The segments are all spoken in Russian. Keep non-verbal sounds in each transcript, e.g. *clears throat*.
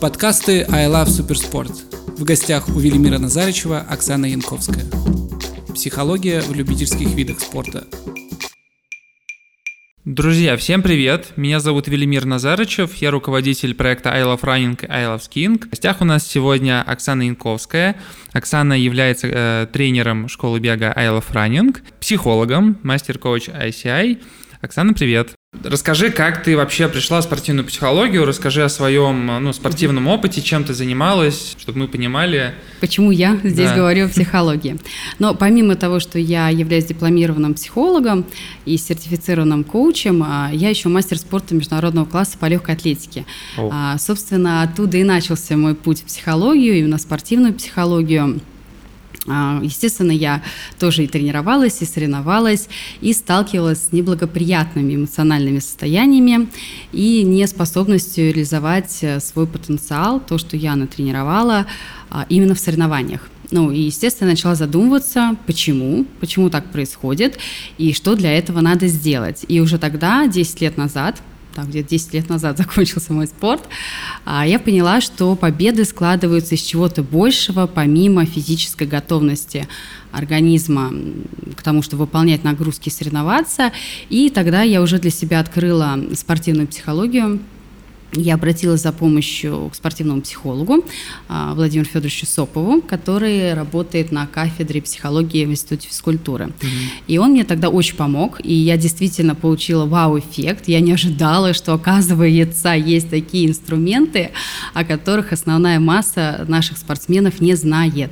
Подкасты I Love Суперспорт. В гостях у Велимира Назарычева Оксана Янковская. Психология в любительских видах спорта. Друзья, всем привет! Меня зовут Велимир Назарычев, я руководитель проекта I Love Running и I Love Skiing. В гостях у нас сегодня Оксана Янковская. Оксана является э, тренером школы бега I Love Running, психологом, мастер-коуч ICI. Оксана, привет! Расскажи, как ты вообще пришла в спортивную психологию, расскажи о своем ну, спортивном опыте, чем ты занималась, чтобы мы понимали. Почему я здесь да. говорю о *laughs* психологии. Но помимо того, что я являюсь дипломированным психологом и сертифицированным коучем, а, я еще мастер спорта международного класса по легкой атлетике. О. Собственно, оттуда и начался мой путь в психологию, именно спортивную психологию. А, естественно, я тоже и тренировалась, и соревновалась, и сталкивалась с неблагоприятными эмоциональными состояниями и неспособностью реализовать э, свой потенциал, то, что я натренировала а, именно в соревнованиях. Ну, и, естественно, начала задумываться, почему, почему так происходит, и что для этого надо сделать. И уже тогда, 10 лет назад, там где-то 10 лет назад *laughs* закончился мой спорт, а, я поняла, что победы складываются из чего-то большего, помимо физической готовности организма к тому, чтобы выполнять нагрузки и соревноваться. И тогда я уже для себя открыла спортивную психологию, я обратилась за помощью к спортивному психологу а, Владимиру Федоровичу Сопову, который работает на кафедре психологии в Институте физкультуры. Mm-hmm. И он мне тогда очень помог, и я действительно получила вау-эффект. Я не ожидала, что, оказывается, есть такие инструменты, о которых основная масса наших спортсменов не знает.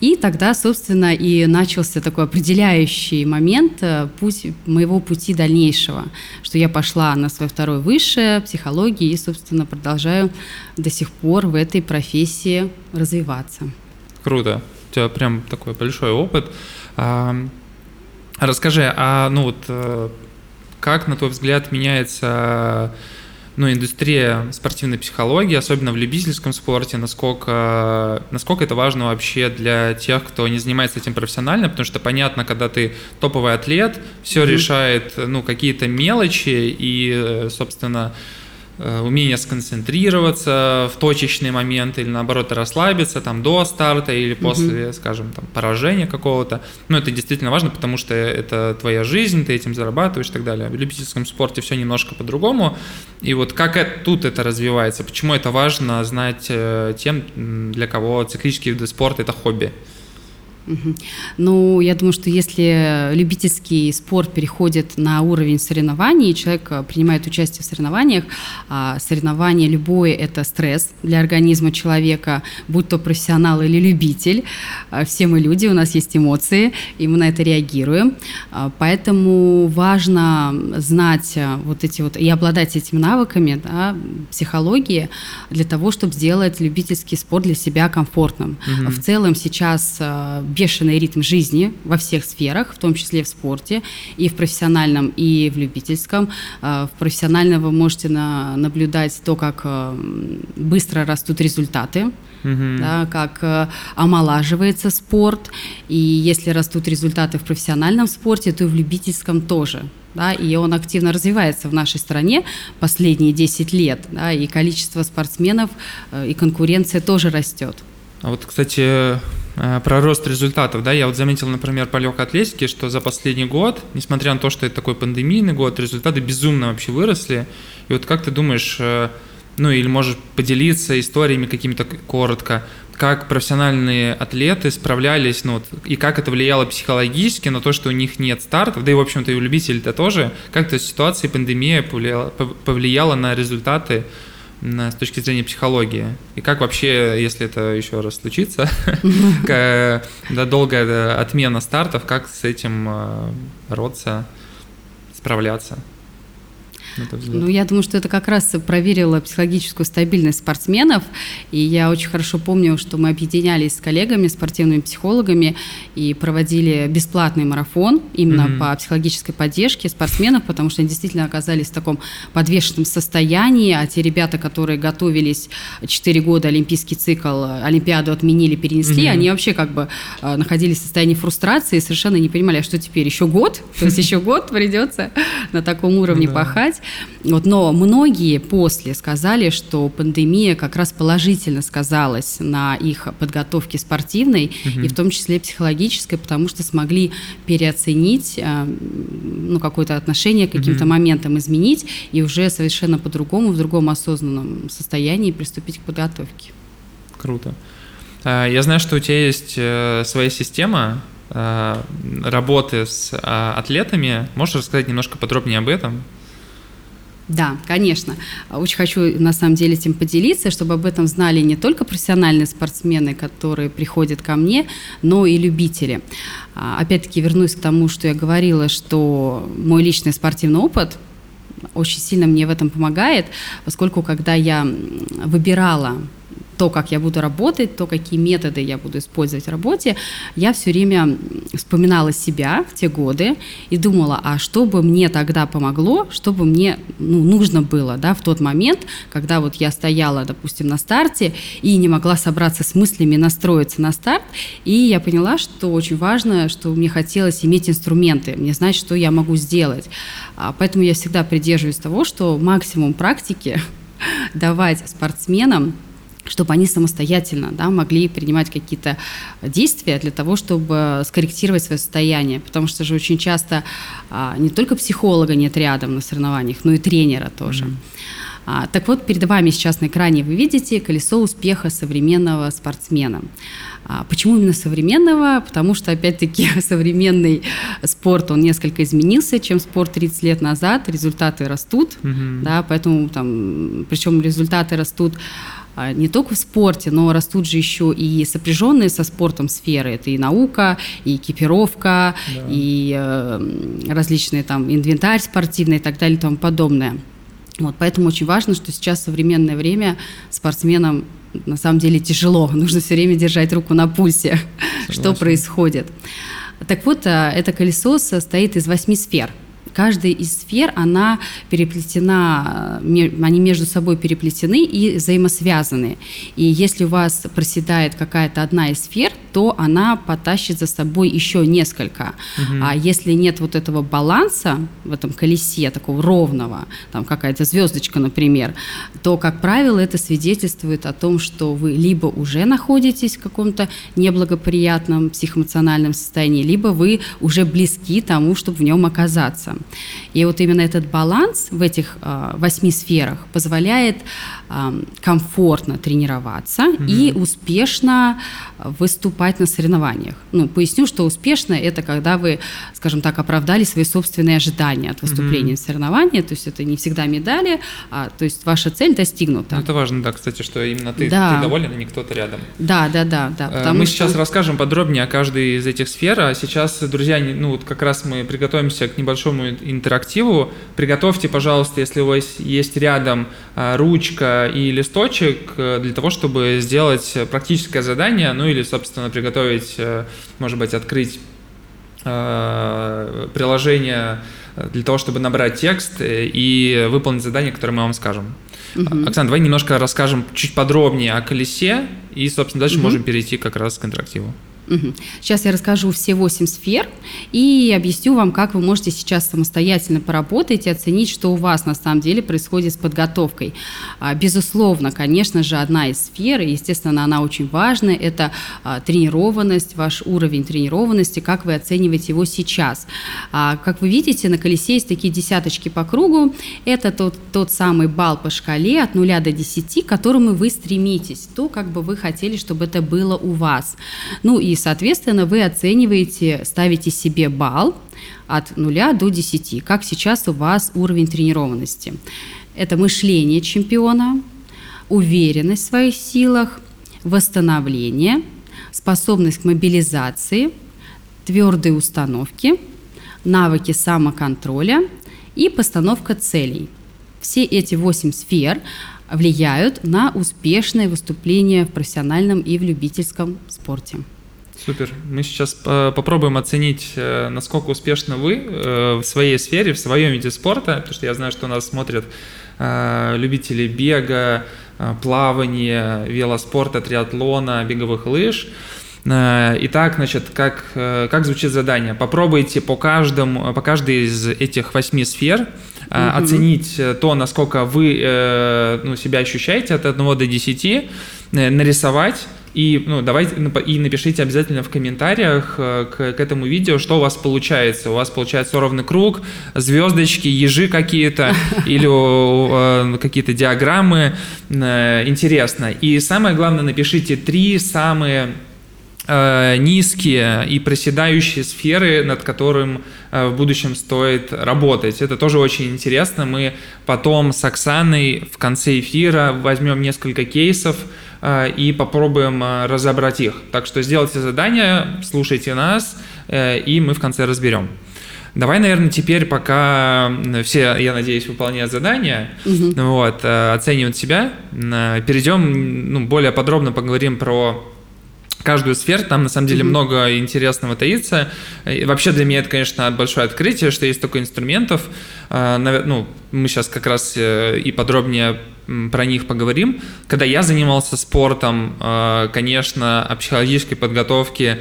И тогда, собственно, и начался такой определяющий момент э, путь, моего пути дальнейшего, что я пошла на свое второе высшее, психологии, и, собственно, продолжаю до сих пор в этой профессии развиваться. Круто. У тебя прям такой большой опыт. А, расскажи, а ну вот э, как, на твой взгляд, меняется ну, индустрия спортивной психологии, особенно в любительском спорте, насколько, насколько это важно вообще для тех, кто не занимается этим профессионально, потому что понятно, когда ты топовый атлет, все mm-hmm. решает, ну, какие-то мелочи, и, собственно, Э, умение сконцентрироваться в точечный момент или наоборот расслабиться там до старта или после, mm-hmm. скажем, там поражения какого-то. Ну, это действительно важно, потому что это твоя жизнь, ты этим зарабатываешь и так далее. В любительском спорте все немножко по-другому. И вот как это, тут это развивается? Почему это важно знать э, тем, для кого циклические виды спорта – это хобби? Ну, я думаю, что если любительский спорт переходит на уровень соревнований, человек э, принимает участие в соревнованиях, а соревнование любое – это стресс для организма человека, будь то профессионал или любитель. А все мы люди, у нас есть эмоции, и мы на это реагируем. А поэтому важно знать э, вот эти вот и обладать этими навыками да, психологии для того, чтобы сделать любительский спорт для себя комфортным. Угу. В целом сейчас э, бешеный ритм жизни во всех сферах, в том числе в спорте, и в профессиональном, и в любительском. А, в профессиональном вы можете на, наблюдать то, как э, быстро растут результаты, Uh-huh. да, как э, омолаживается спорт, и если растут результаты в профессиональном спорте, то и в любительском тоже. Да, и он активно развивается в нашей стране последние 10 лет, да, и количество спортсменов э, и конкуренция тоже растет. А вот, кстати, про рост результатов, да, я вот заметил, например, по легкой атлетике, что за последний год, несмотря на то, что это такой пандемийный год, результаты безумно вообще выросли. И вот как ты думаешь, э, ну или можешь поделиться историями какими-то коротко, как профессиональные атлеты справлялись, ну, вот, и как это влияло психологически на то, что у них нет стартов, да и, в общем-то, и у любителей-то тоже, как эта ситуация, пандемия повлияла, повлияла на результаты с точки зрения психологии? И как вообще, если это еще раз случится, *laughs* да, долгая отмена стартов, как с этим э, бороться, справляться? Ну, я думаю, что это как раз проверило психологическую стабильность спортсменов. И я очень хорошо помню, что мы объединялись с коллегами, спортивными психологами и проводили бесплатный марафон именно mm-hmm. по психологической поддержке спортсменов, потому что они действительно оказались в таком подвешенном состоянии, а те ребята, которые готовились 4 года, олимпийский цикл, Олимпиаду отменили, перенесли, mm-hmm. они вообще как бы э, находились в состоянии фрустрации и совершенно не понимали, а что теперь, еще год? То есть еще год придется на таком уровне пахать. Вот, но многие после сказали, что пандемия как раз положительно сказалась на их подготовке спортивной, угу. и в том числе психологической, потому что смогли переоценить э, ну, какое-то отношение к каким-то угу. моментам, изменить, и уже совершенно по-другому, в другом осознанном состоянии приступить к подготовке. Круто. А, я знаю, что у тебя есть э, своя система э, работы с а, атлетами. Можешь рассказать немножко подробнее об этом? Да, конечно. Очень хочу на самом деле этим поделиться, чтобы об этом знали не только профессиональные спортсмены, которые приходят ко мне, но и любители. А, опять-таки вернусь к тому, что я говорила, что мой личный спортивный опыт очень сильно мне в этом помогает, поскольку когда я выбирала то, как я буду работать, то, какие методы я буду использовать в работе, я все время вспоминала себя в те годы и думала, а что бы мне тогда помогло, что бы мне ну, нужно было да, в тот момент, когда вот я стояла, допустим, на старте и не могла собраться с мыслями, настроиться на старт, и я поняла, что очень важно, что мне хотелось иметь инструменты, мне знать, что я могу сделать. А, поэтому я всегда придерживаюсь того, что максимум практики *laughs* давать спортсменам чтобы они самостоятельно да, могли принимать какие-то действия для того, чтобы скорректировать свое состояние. Потому что же очень часто а, не только психолога нет рядом на соревнованиях, но и тренера тоже. Mm-hmm. А, так вот, перед вами сейчас на экране вы видите колесо успеха современного спортсмена. А, почему именно современного? Потому что, опять-таки, *laughs* современный спорт, он несколько изменился, чем спорт 30 лет назад. Результаты растут, mm-hmm. да, поэтому там, причем результаты растут не только в спорте, но растут же еще и сопряженные со спортом сферы. Это и наука, и экипировка, да. и э, различные там инвентарь спортивный и так далее и тому подобное. Вот, поэтому очень важно, что сейчас в современное время спортсменам на самом деле тяжело. *laughs* Нужно все время держать руку на пульсе, *laughs* Согласен. что происходит. Так вот, э, это колесо состоит из восьми сфер – каждая из сфер, она переплетена, э, они между собой переплетены и взаимосвязаны. И если у вас проседает какая-то одна из сфер, то она потащит за собой еще несколько. Угу. А если нет вот этого баланса в этом колесе, такого ровного, там какая-то звездочка, например, то, как правило, это свидетельствует о том, что вы либо уже находитесь в каком-то неблагоприятном психоэмоциональном состоянии, либо вы уже близки тому, чтобы в нем оказаться. И вот именно этот баланс в этих э, восьми сферах позволяет комфортно тренироваться угу. и успешно выступать на соревнованиях. Ну, поясню, что успешно это когда вы, скажем так, оправдали свои собственные ожидания от выступления угу. в соревновании, то есть это не всегда медали, а то есть ваша цель достигнута. Ну, это важно, да, кстати, что именно ты, да. ты доволен, а не кто-то рядом. Да, да, да, да. Э, мы что... сейчас расскажем подробнее о каждой из этих сфер, а сейчас, друзья, ну вот как раз мы приготовимся к небольшому интерактиву. Приготовьте, пожалуйста, если у вас есть рядом а, ручка и листочек э, для того, чтобы сделать практическое задание, ну или, собственно, приготовить, э, может быть, открыть э, приложение для того, чтобы набрать текст и выполнить задание, которое мы вам скажем. Угу. Оксана, давай немножко расскажем чуть подробнее о колесе, и, собственно, дальше угу. можем перейти как раз к интерактиву. Сейчас я расскажу все восемь сфер и объясню вам, как вы можете сейчас самостоятельно поработать и оценить, что у вас на самом деле происходит с подготовкой. А, безусловно, конечно же, одна из сфер, и, естественно, она очень важная, это а, тренированность, ваш уровень тренированности, как вы оцениваете его сейчас. А, как вы видите, на колесе есть такие десяточки по кругу. Это тот, тот самый балл по шкале от 0 до 10, к которому вы стремитесь, то, как бы вы хотели, чтобы это было у вас. Ну и соответственно, вы оцениваете, ставите себе балл от 0 до 10, как сейчас у вас уровень тренированности. Это мышление чемпиона, уверенность в своих силах, восстановление, способность к мобилизации, твердые установки, навыки самоконтроля и постановка целей. Все эти восемь сфер влияют на успешное выступление в профессиональном и в любительском спорте. Супер. Мы сейчас попробуем оценить, э, насколько успешны вы э, в своей сфере, в своем виде спорта, потому что я знаю, что нас смотрят э, любители бега, плавания, велоспорта, триатлона, беговых лыж. Итак, значит, как, как звучит задание? Попробуйте по, каждому, по каждой из этих восьми сфер угу. оценить то, насколько вы э, ну, себя ощущаете от 1 до 10, нарисовать и, ну, давайте, и напишите обязательно в комментариях к, к этому видео, что у вас получается. У вас получается ровный круг, звездочки, ежи какие-то *laughs* или какие-то диаграммы. Интересно. И самое главное, напишите три самые Э, низкие и проседающие сферы, над которым э, в будущем стоит работать. Это тоже очень интересно. Мы потом с Оксаной в конце эфира возьмем несколько кейсов э, и попробуем разобрать их. Так что сделайте задание, слушайте нас, и мы в конце разберем. Давай, наверное, теперь, пока все, я надеюсь, выполняют задания, угу. вот, оценивают себя, перейдем, ну, более подробно поговорим про каждую сферу, там на самом деле mm-hmm. много интересного таится. И вообще для меня это, конечно, большое открытие, что есть столько инструментов. А, ну, мы сейчас как раз э, и подробнее про них поговорим. Когда я занимался спортом, а, конечно, о психологической подготовке,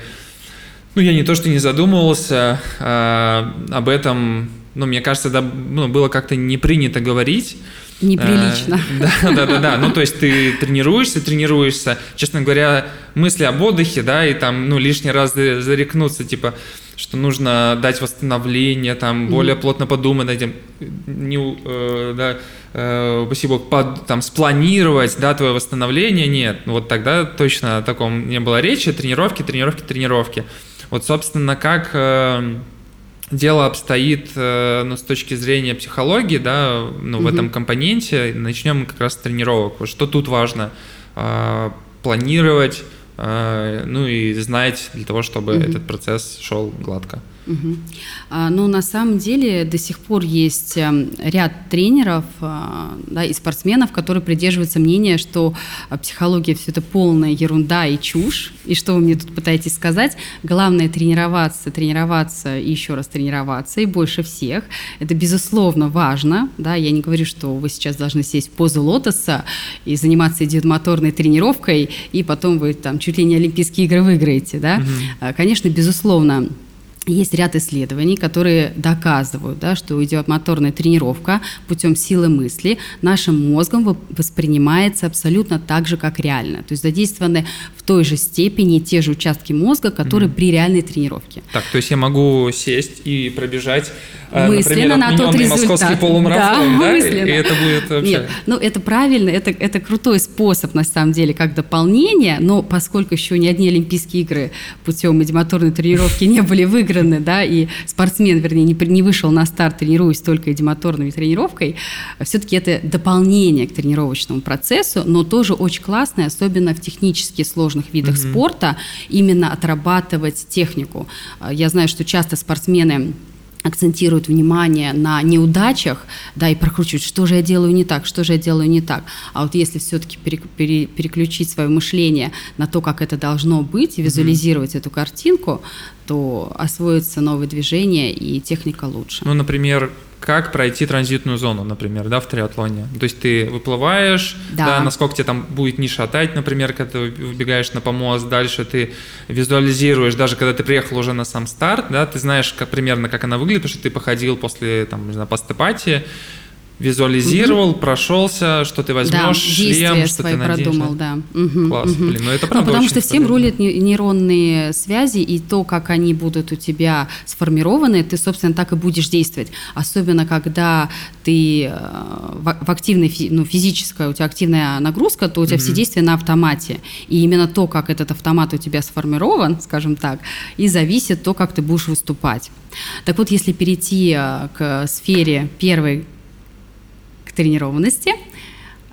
ну, я не то, что не задумывался а, об этом, ну, мне кажется, да, ну, было как-то не принято говорить. Неприлично. Да, *laughs* да, да, да. Ну, то есть ты тренируешься, тренируешься. Честно говоря, мысли об отдыхе, да, и там, ну, лишний раз зарекнуться, типа, что нужно дать восстановление, там, более mm-hmm. плотно подумать над этим, не, э, да, э, спасибо, под, там, спланировать, да, твое восстановление, нет. Вот тогда точно о таком не было речи, тренировки, тренировки, тренировки. Вот, собственно, как... Э, дело обстоит э, ну, с точки зрения психологии, да, ну, угу. в этом компоненте, начнем как раз с тренировок. Вот что тут важно? Э, планировать, э, ну и знать для того, чтобы угу. этот процесс шел гладко. Угу. Ну, на самом деле до сих пор есть эм, ряд тренеров а, да, и спортсменов, которые придерживаются мнения, что а, психология все это полная ерунда и чушь. И что вы мне тут пытаетесь сказать? Главное тренироваться, тренироваться и еще раз тренироваться, и больше всех. Это, безусловно, важно. Да? Я не говорю, что вы сейчас должны сесть в позу лотоса и заниматься идиомоторной тренировкой, и потом вы там чуть ли не Олимпийские игры выиграете. Да? Угу. Конечно, безусловно, есть ряд исследований, которые доказывают, да, что идет моторная тренировка путем силы мысли нашим мозгом воспринимается абсолютно так же, как реально. То есть задействованы в той же степени те же участки мозга, которые mm-hmm. при реальной тренировке. Так, то есть я могу сесть и пробежать Э, мысленно например, на тот результат. московский полумарафон, да, да? И это будет вообще... Нет, ну это правильно, это, это крутой способ, на самом деле, как дополнение, но поскольку еще ни одни Олимпийские игры путем эдимоторной тренировки не были выиграны, да, и спортсмен, вернее, не, не вышел на старт, тренируясь только эдимоторной тренировкой, все-таки это дополнение к тренировочному процессу, но тоже очень классное, особенно в технически сложных видах mm-hmm. спорта, именно отрабатывать технику. Я знаю, что часто спортсмены акцентируют внимание на неудачах, да, и прокручивают, что же я делаю не так, что же я делаю не так. А вот если все-таки пере, пере, переключить свое мышление на то, как это должно быть, и визуализировать mm-hmm. эту картинку, то освоится новое движение и техника лучше. Ну, например, как пройти транзитную зону, например, да, в триатлоне. То есть ты выплываешь, да. да, насколько тебе там будет не шатать, например, когда ты выбегаешь на помост, дальше ты визуализируешь, даже когда ты приехал уже на сам старт, да, ты знаешь как, примерно, как она выглядит, потому что ты походил после, там, не знаю, постепати, визуализировал, угу. прошелся, что ты возьмешь, да, шлем, что свои ты наденешь. продумал, да. Угу, Класс, угу. блин, ну это правда ну, Потому что всем рулят нейронные связи, и то, как они будут у тебя сформированы, ты, собственно, так и будешь действовать. Особенно, когда ты э, в активной, ну, физическая, у тебя активная нагрузка, то у тебя угу. все действия на автомате. И именно то, как этот автомат у тебя сформирован, *laughs* скажем так, и зависит то, как ты будешь выступать. Так вот, если перейти э, к сфере первой тренированности,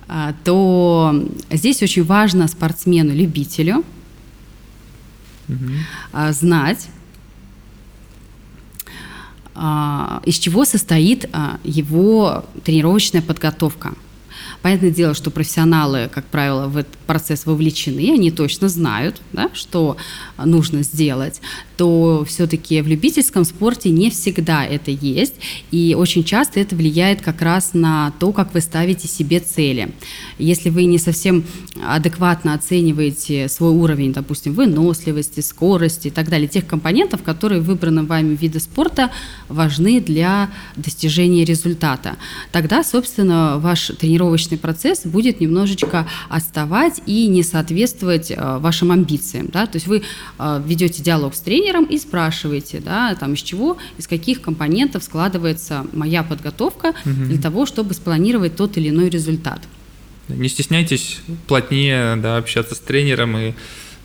а, то здесь очень важно спортсмену-любителю угу. знать, а, из чего состоит его тренировочная подготовка. Понятное дело, что профессионалы, как правило, в этот процесс вовлечены, они точно знают, да, что нужно сделать. То все-таки в любительском спорте не всегда это есть, и очень часто это влияет как раз на то, как вы ставите себе цели. Если вы не совсем адекватно оцениваете свой уровень, допустим, выносливости, скорости и так далее, тех компонентов, которые в выбранном вами виды спорта важны для достижения результата, тогда, собственно, ваш тренировочный процесс будет немножечко отставать и не соответствовать э, вашим амбициям. Да? То есть вы э, ведете диалог с тренером и спрашиваете, да, там, из чего, из каких компонентов складывается моя подготовка угу. для того, чтобы спланировать тот или иной результат. Не стесняйтесь плотнее да, общаться с тренером и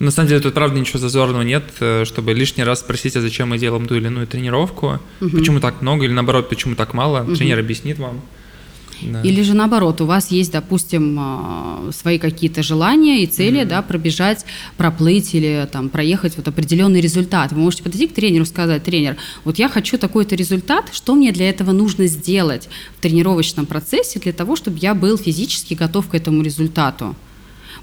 на самом деле тут правда ничего зазорного нет, э, чтобы лишний раз спросить, а зачем мы делаем ту или иную тренировку, угу. почему так много или наоборот, почему так мало, угу. тренер объяснит вам. Да. Или же наоборот, у вас есть, допустим, а, свои какие-то желания и цели, mm-hmm. да, пробежать, проплыть или там проехать вот определенный результат. Вы можете подойти к тренеру и сказать, тренер, вот я хочу такой-то результат, что мне для этого нужно сделать в тренировочном процессе для того, чтобы я был физически готов к этому результату.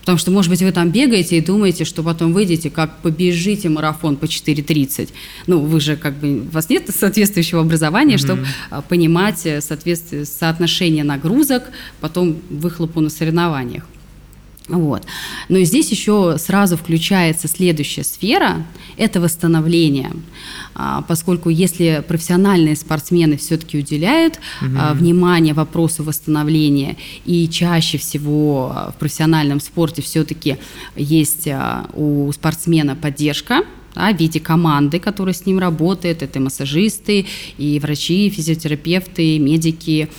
Потому что, может быть, вы там бегаете и думаете, что потом выйдете, как побежите марафон по 4.30. Ну, вы же как бы, у вас нет соответствующего образования, mm-hmm. чтобы понимать э, соответствие, соотношение нагрузок, потом выхлопу на соревнованиях. Вот. Но здесь еще сразу включается следующая сфера – это восстановление. А, поскольку если профессиональные спортсмены все-таки уделяют угу. внимание вопросу восстановления, и чаще всего в профессиональном спорте все-таки есть у спортсмена поддержка, да, в виде команды, которая с ним работает. Это и массажисты, и врачи, и физиотерапевты, и медики,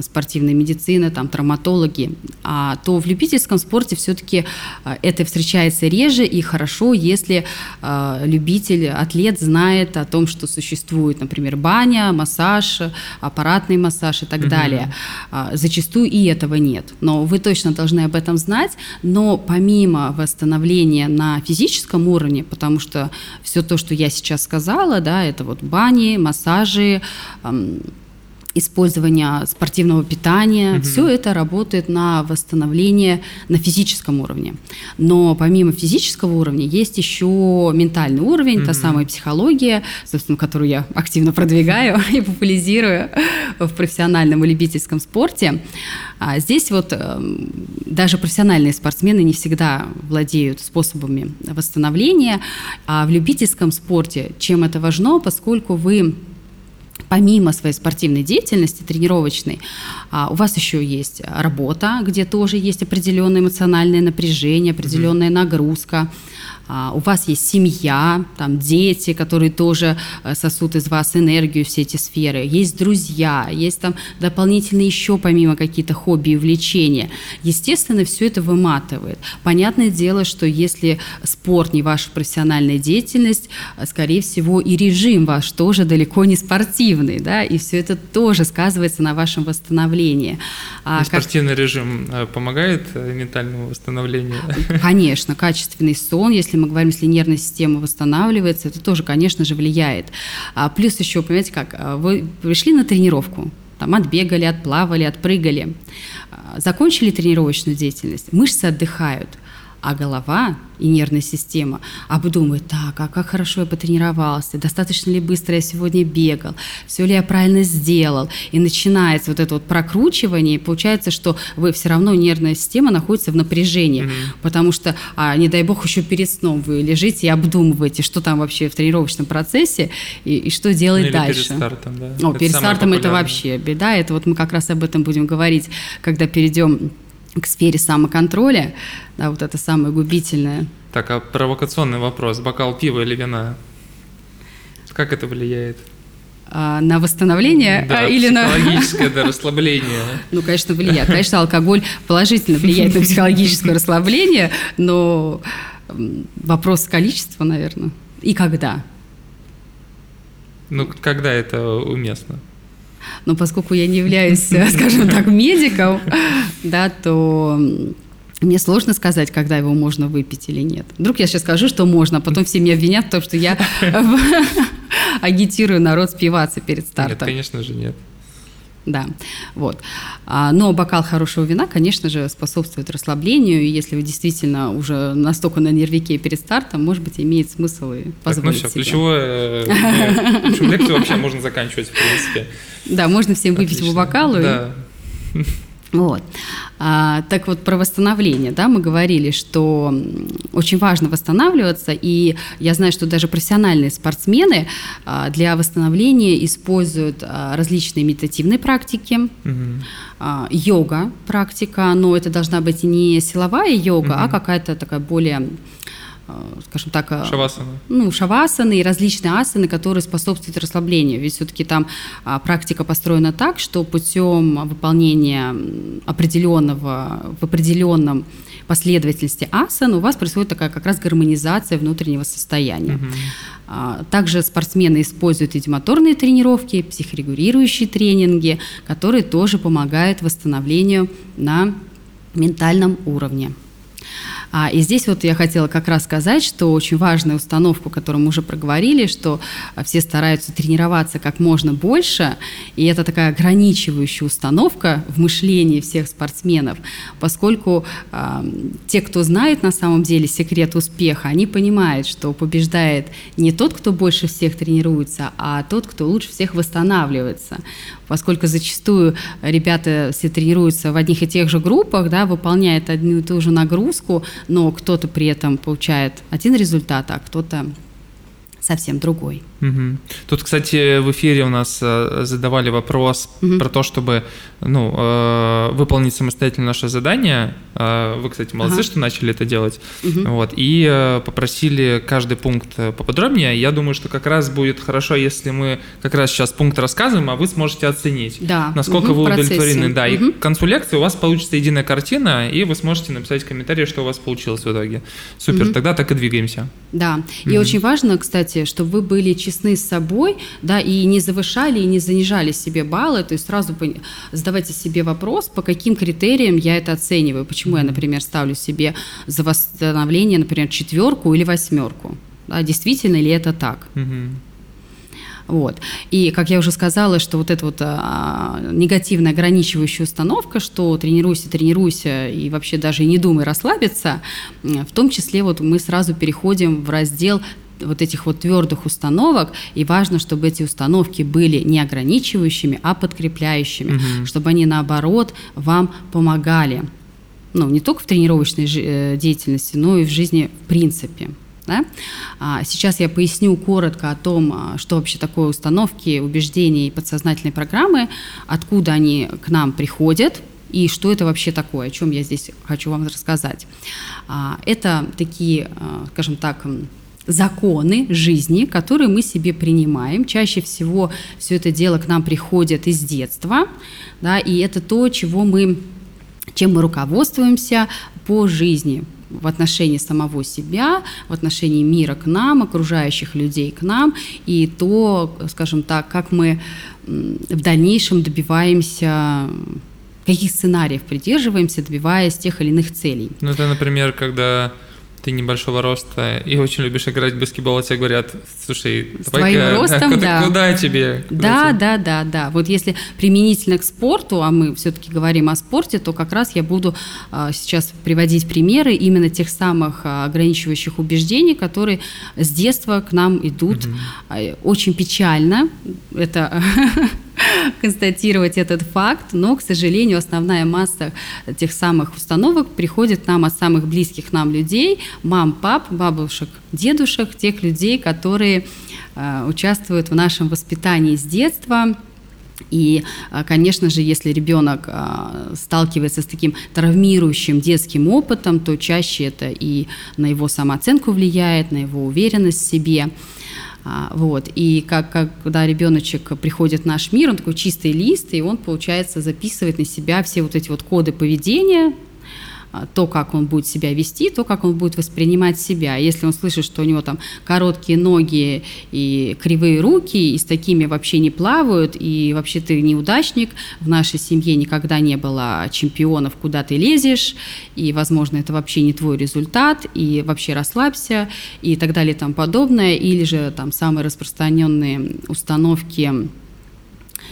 спортивной медицины, там, травматологи. А то в любительском спорте все-таки а, это встречается реже, и хорошо, если э, любитель, атлет знает о том, что существует, например, баня, массаж, аппаратный массаж и так угу. далее. А, зачастую и этого нет. Но вы точно должны об этом знать. Но помимо восстановления на физическом уровне, потому что все то, что я сейчас сказала, да, это вот бани, массажи, использования спортивного питания, угу. все это работает на восстановление на физическом уровне. Но помимо физического уровня есть еще ментальный уровень, угу. та самая психология, собственно, которую я активно продвигаю *laughs* и популяризирую в профессиональном и любительском спорте. А здесь вот эм, даже профессиональные спортсмены не всегда владеют способами восстановления, а в любительском спорте чем это важно, поскольку вы помимо своей спортивной деятельности, тренировочной, а, у вас еще есть работа, где тоже есть определенное эмоциональное напряжение, определенная нагрузка. А, у вас есть семья, там дети, которые тоже э, сосут из вас энергию, все эти сферы, есть друзья, есть там дополнительные еще помимо какие-то хобби и увлечения. Естественно, все это выматывает. Понятное дело, что если спорт не ваша профессиональная деятельность, э, скорее всего, и режим ваш тоже далеко не спортивный, да, и все это тоже сказывается на вашем восстановлении. А спортивный как... режим э, помогает ментальному восстановлению? Конечно, качественный сон, если если мы говорим, если нервная система восстанавливается, это тоже, конечно же, влияет. А плюс еще, понимаете, как, а, вы пришли на тренировку, там отбегали, отплавали, отпрыгали, а, закончили тренировочную деятельность, мышцы отдыхают, а голова и нервная система обдумывает, так, а как хорошо я потренировался, достаточно ли быстро я сегодня бегал, все ли я правильно сделал. И начинается вот это вот прокручивание, и получается, что вы все равно, нервная система находится в напряжении, mm-hmm. потому что, а, не дай бог, еще перед сном вы лежите и обдумываете, что там вообще в тренировочном процессе и, и что делать ну, дальше. перед стартом, да. О, это перед стартом это вообще беда, это вот мы как раз об этом будем говорить, когда перейдем к сфере самоконтроля, да, вот это самое губительное. Так, а провокационный вопрос, бокал пива или вина, как это влияет? А, на восстановление да, а, или на психологическое да, *laughs* расслабление. Ну, конечно, влияет. Конечно, алкоголь положительно влияет на психологическое расслабление, но вопрос количества, наверное, и когда. Ну, когда это уместно? Но поскольку я не являюсь, *laughs* скажем так, медиком, да, то мне сложно сказать, когда его можно выпить или нет. Вдруг я сейчас скажу, что можно, а потом все меня обвинят в том, что я *laughs* агитирую народ спиваться перед стартом. Нет, конечно же, нет. Да, вот. А, но бокал хорошего вина, конечно же, способствует расслаблению, и если вы действительно уже настолько на нервике перед стартом, может быть, имеет смысл и позволить так, ну все, себе. ключевое, э, общем, лекцию вообще можно заканчивать, в принципе. Да, можно всем выпить по бокалу. Да. Вот. А, так вот, про восстановление, да, мы говорили, что очень важно восстанавливаться, и я знаю, что даже профессиональные спортсмены а, для восстановления используют а, различные медитативные практики, угу. а, йога практика, но это должна быть не силовая йога, угу. а какая-то такая более скажем так, э, шавасаны. ну, шавасаны и различные асаны, которые способствуют расслаблению. Ведь все-таки там а, практика построена так, что путем выполнения определенного, в определенном последовательности асан у вас происходит такая как раз гармонизация внутреннего состояния. Угу. Также спортсмены используют идиомоторные тренировки, психорегулирующие тренинги, которые тоже помогают восстановлению на ментальном уровне. А, и здесь вот я хотела как раз сказать, что очень важная установка, которую мы уже проговорили, что а, все стараются тренироваться как можно больше, и это такая ограничивающая установка в мышлении всех спортсменов, поскольку а, те, кто знает на самом деле секрет успеха, они понимают, что побеждает не тот, кто больше всех тренируется, а тот, кто лучше всех восстанавливается. Поскольку зачастую ребята все тренируются в одних и тех же группах, да, выполняют одну и ту же нагрузку, но кто-то при этом получает один результат, а кто-то совсем другой. Угу. Тут, кстати, в эфире у нас э, задавали вопрос угу. про то, чтобы ну, э, выполнить самостоятельно наше задание. Э, вы, кстати, молодцы, ага. что начали это делать. Угу. Вот, и попросили каждый пункт поподробнее. Я думаю, что как раз будет хорошо, если мы как раз сейчас пункт рассказываем, а вы сможете оценить, да. насколько угу, вы удовлетворены. Да, угу. и к концу лекции у вас получится единая картина, и вы сможете написать в комментарии, что у вас получилось в итоге. Супер, угу. тогда так и двигаемся. Да, угу. и очень важно, кстати, чтобы вы были честны с собой, да, и не завышали, и не занижали себе баллы, то есть сразу задавайте себе вопрос, по каким критериям я это оцениваю, почему я, например, ставлю себе за восстановление, например, четверку или восьмерку, да, действительно ли это так. Вот. И, как я уже сказала, что вот эта вот а, негативная ограничивающая установка, что тренируйся, тренируйся и вообще даже не думай расслабиться, в том числе вот мы сразу переходим в раздел вот этих вот твердых установок, и важно, чтобы эти установки были не ограничивающими, а подкрепляющими, угу. чтобы они наоборот вам помогали. Ну, не только в тренировочной э, деятельности, но и в жизни в принципе. Да? А сейчас я поясню коротко о том, а, что вообще такое установки, убеждения и подсознательные программы, откуда они к нам приходят, и что это вообще такое, о чем я здесь хочу вам рассказать. А, это такие, скажем так, законы жизни, которые мы себе принимаем. Чаще всего все это дело к нам приходит из детства, да, и это то, чего мы, чем мы руководствуемся по жизни, в отношении самого себя, в отношении мира к нам, окружающих людей к нам, и то, скажем так, как мы в дальнейшем добиваемся каких сценариев придерживаемся, добиваясь тех или иных целей. Ну, это, например, когда ты небольшого роста и очень любишь играть в баскетбол, а тебе говорят, слушай, с твоим *laughs* ростом, куда, да. куда тебе? Куда да, тебе? да, да, да. Вот если применительно к спорту, а мы все-таки говорим о спорте, то как раз я буду а, сейчас приводить примеры именно тех самых а, ограничивающих убеждений, которые с детства к нам идут. Угу. Очень печально. Это *laughs* *laughs* констатировать этот факт, но, к сожалению, основная масса тех самых установок приходит нам от самых близких нам людей, мам, пап, бабушек, дедушек, тех людей, которые э, участвуют в нашем воспитании с детства. И, э, конечно же, если ребенок э, сталкивается с таким травмирующим детским опытом, то чаще это и на его самооценку влияет, на его уверенность в себе. А, вот. И как, как, когда ребеночек приходит в наш мир, он такой чистый лист, и он, получается, записывает на себя все вот эти вот коды поведения, то, как он будет себя вести, то, как он будет воспринимать себя. Если он слышит, что у него там короткие ноги и кривые руки, и с такими вообще не плавают, и вообще ты неудачник, в нашей семье никогда не было чемпионов, куда ты лезешь, и, возможно, это вообще не твой результат, и вообще расслабься, и так далее и тому подобное, или же там самые распространенные установки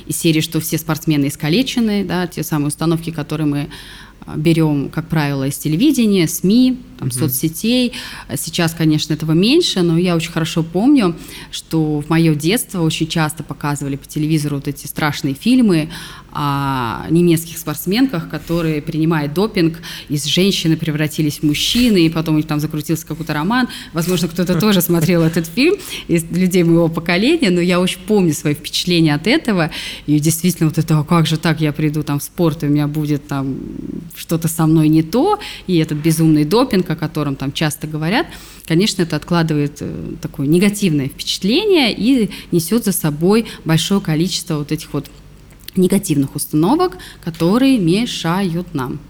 из серии, что все спортсмены искалечены, да, те самые установки, которые мы а, берем, как правило, из телевидения, СМИ, там, угу. соцсетей. Сейчас, конечно, этого меньше, но я очень хорошо помню, что в мое детство очень часто показывали по телевизору вот эти страшные фильмы о немецких спортсменках, которые, принимая допинг, из женщины превратились в мужчины, и потом у них там закрутился какой-то роман. Возможно, кто-то тоже смотрел этот фильм из людей моего поколения, но я очень помню свои впечатления от этого. И действительно, вот это, а как же так, я приду там в спорт, и у меня будет там что-то со мной не то, и этот безумный допинг, о котором там часто говорят, конечно, это откладывает э, такое негативное впечатление и несет за собой большое количество вот этих вот негативных установок, которые мешают нам.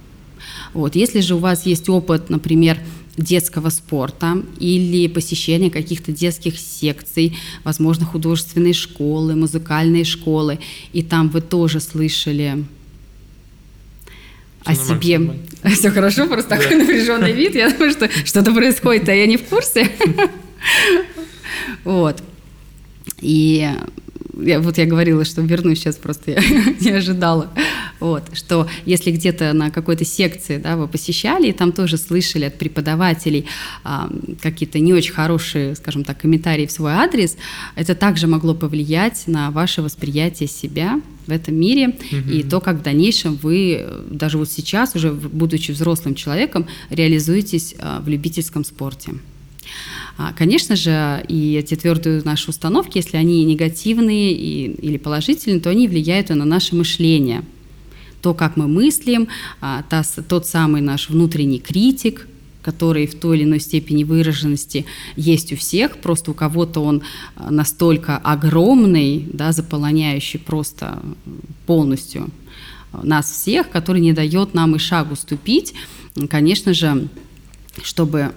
Вот. Если же у вас есть опыт, например, детского спорта или посещения каких-то детских секций, возможно, художественной школы, музыкальной школы, и там вы тоже слышали о себе. Все хорошо, просто такой напряженный *laughs* вид. Я думаю, что что-то происходит, а я не в курсе. *laughs* Вот. И я, вот я говорила, что вернусь сейчас, просто я *laughs* не ожидала. Вот, что если где-то на какой-то секции да, вы посещали, и там тоже слышали от преподавателей а, какие-то не очень хорошие, скажем так, комментарии в свой адрес, это также могло повлиять на ваше восприятие себя в этом мире угу. и то, как в дальнейшем вы, даже вот сейчас, уже будучи взрослым человеком, реализуетесь а, в любительском спорте. А, конечно же, и эти твердые наши установки, если они негативные и, или положительные, то они влияют на наше мышление. То, как мы мыслим, а, та, тот самый наш внутренний критик, который в той или иной степени выраженности есть у всех, просто у кого-то он а, настолько огромный, да, заполоняющий просто полностью нас всех, который не дает нам и шагу ступить. Конечно же, чтобы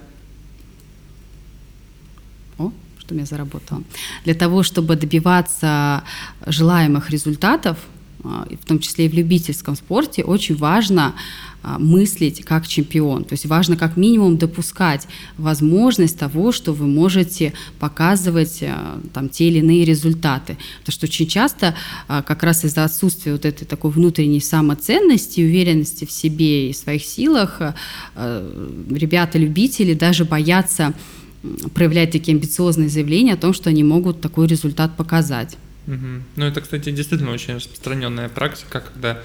что я заработала. Для того, чтобы добиваться желаемых результатов, а, в том числе и в любительском спорте, очень важно а, мыслить как чемпион. То есть важно как минимум допускать возможность того, что вы можете показывать а, там, те или иные результаты. Потому что очень часто как раз из-за отсутствия вот этой такой внутренней самоценности, уверенности в себе и своих силах, ребята-любители даже боятся проявлять такие амбициозные заявления о том, что они могут такой результат показать. Угу. Ну, это, кстати, действительно очень распространенная практика, когда,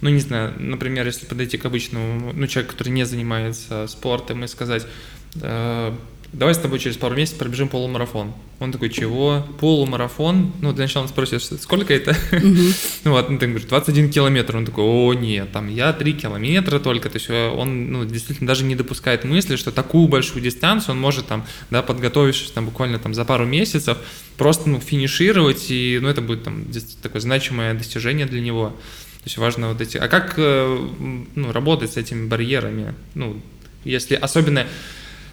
ну, не знаю, например, если подойти к обычному, ну, человеку, который не занимается спортом, и сказать, э, давай с тобой через пару месяцев пробежим полумарафон. Он такой, чего? Полумарафон? Ну, для начала он спросит, сколько это? Mm-hmm. *laughs* ну, вот, ну, ты говоришь, 21 километр. Он такой, о, нет, там, я 3 километра только. То есть э, он, ну, действительно даже не допускает мысли, что такую большую дистанцию он может, там, да, подготовившись, там, буквально, там, за пару месяцев, просто, ну, финишировать, и, ну, это будет, там, такое значимое достижение для него. То есть важно вот эти... А как, э, ну, работать с этими барьерами? Ну, если особенно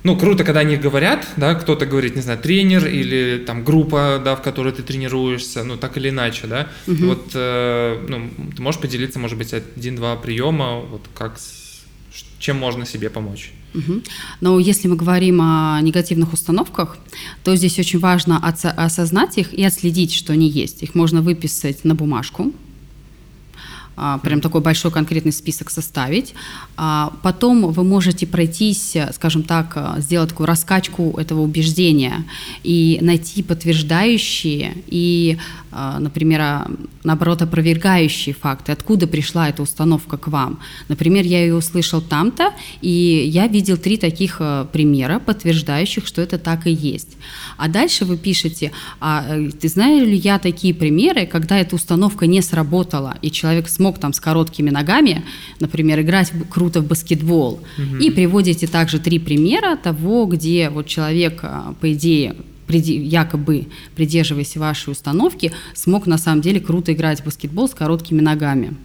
ну, круто, когда они говорят, да, кто-то говорит, не знаю, тренер или там группа, да, в которой ты тренируешься, ну, так или иначе, да. Угу. Вот, э, ну, ты можешь поделиться, может быть, один-два приема, вот как, чем можно себе помочь? Угу. Но если мы говорим о негативных установках, то здесь очень важно осознать их и отследить, что они есть. Их можно выписать на бумажку, прям такой большой конкретный список составить. А потом вы можете пройтись, скажем так, сделать такую раскачку этого убеждения и найти подтверждающие и, а, например, наоборот, опровергающие факты, откуда пришла эта установка к вам. Например, я ее услышал там-то, и я видел три таких примера, подтверждающих, что это так и есть. А дальше вы пишете, а э, ты знаешь ли я такие примеры, когда эта установка не сработала, и человек смог там с короткими ногами, например, играть круто в баскетбол. Угу. И приводите также три примера того, где вот человек, а, по идее, якобы придерживаясь вашей установки, смог на самом деле круто играть в баскетбол с короткими ногами.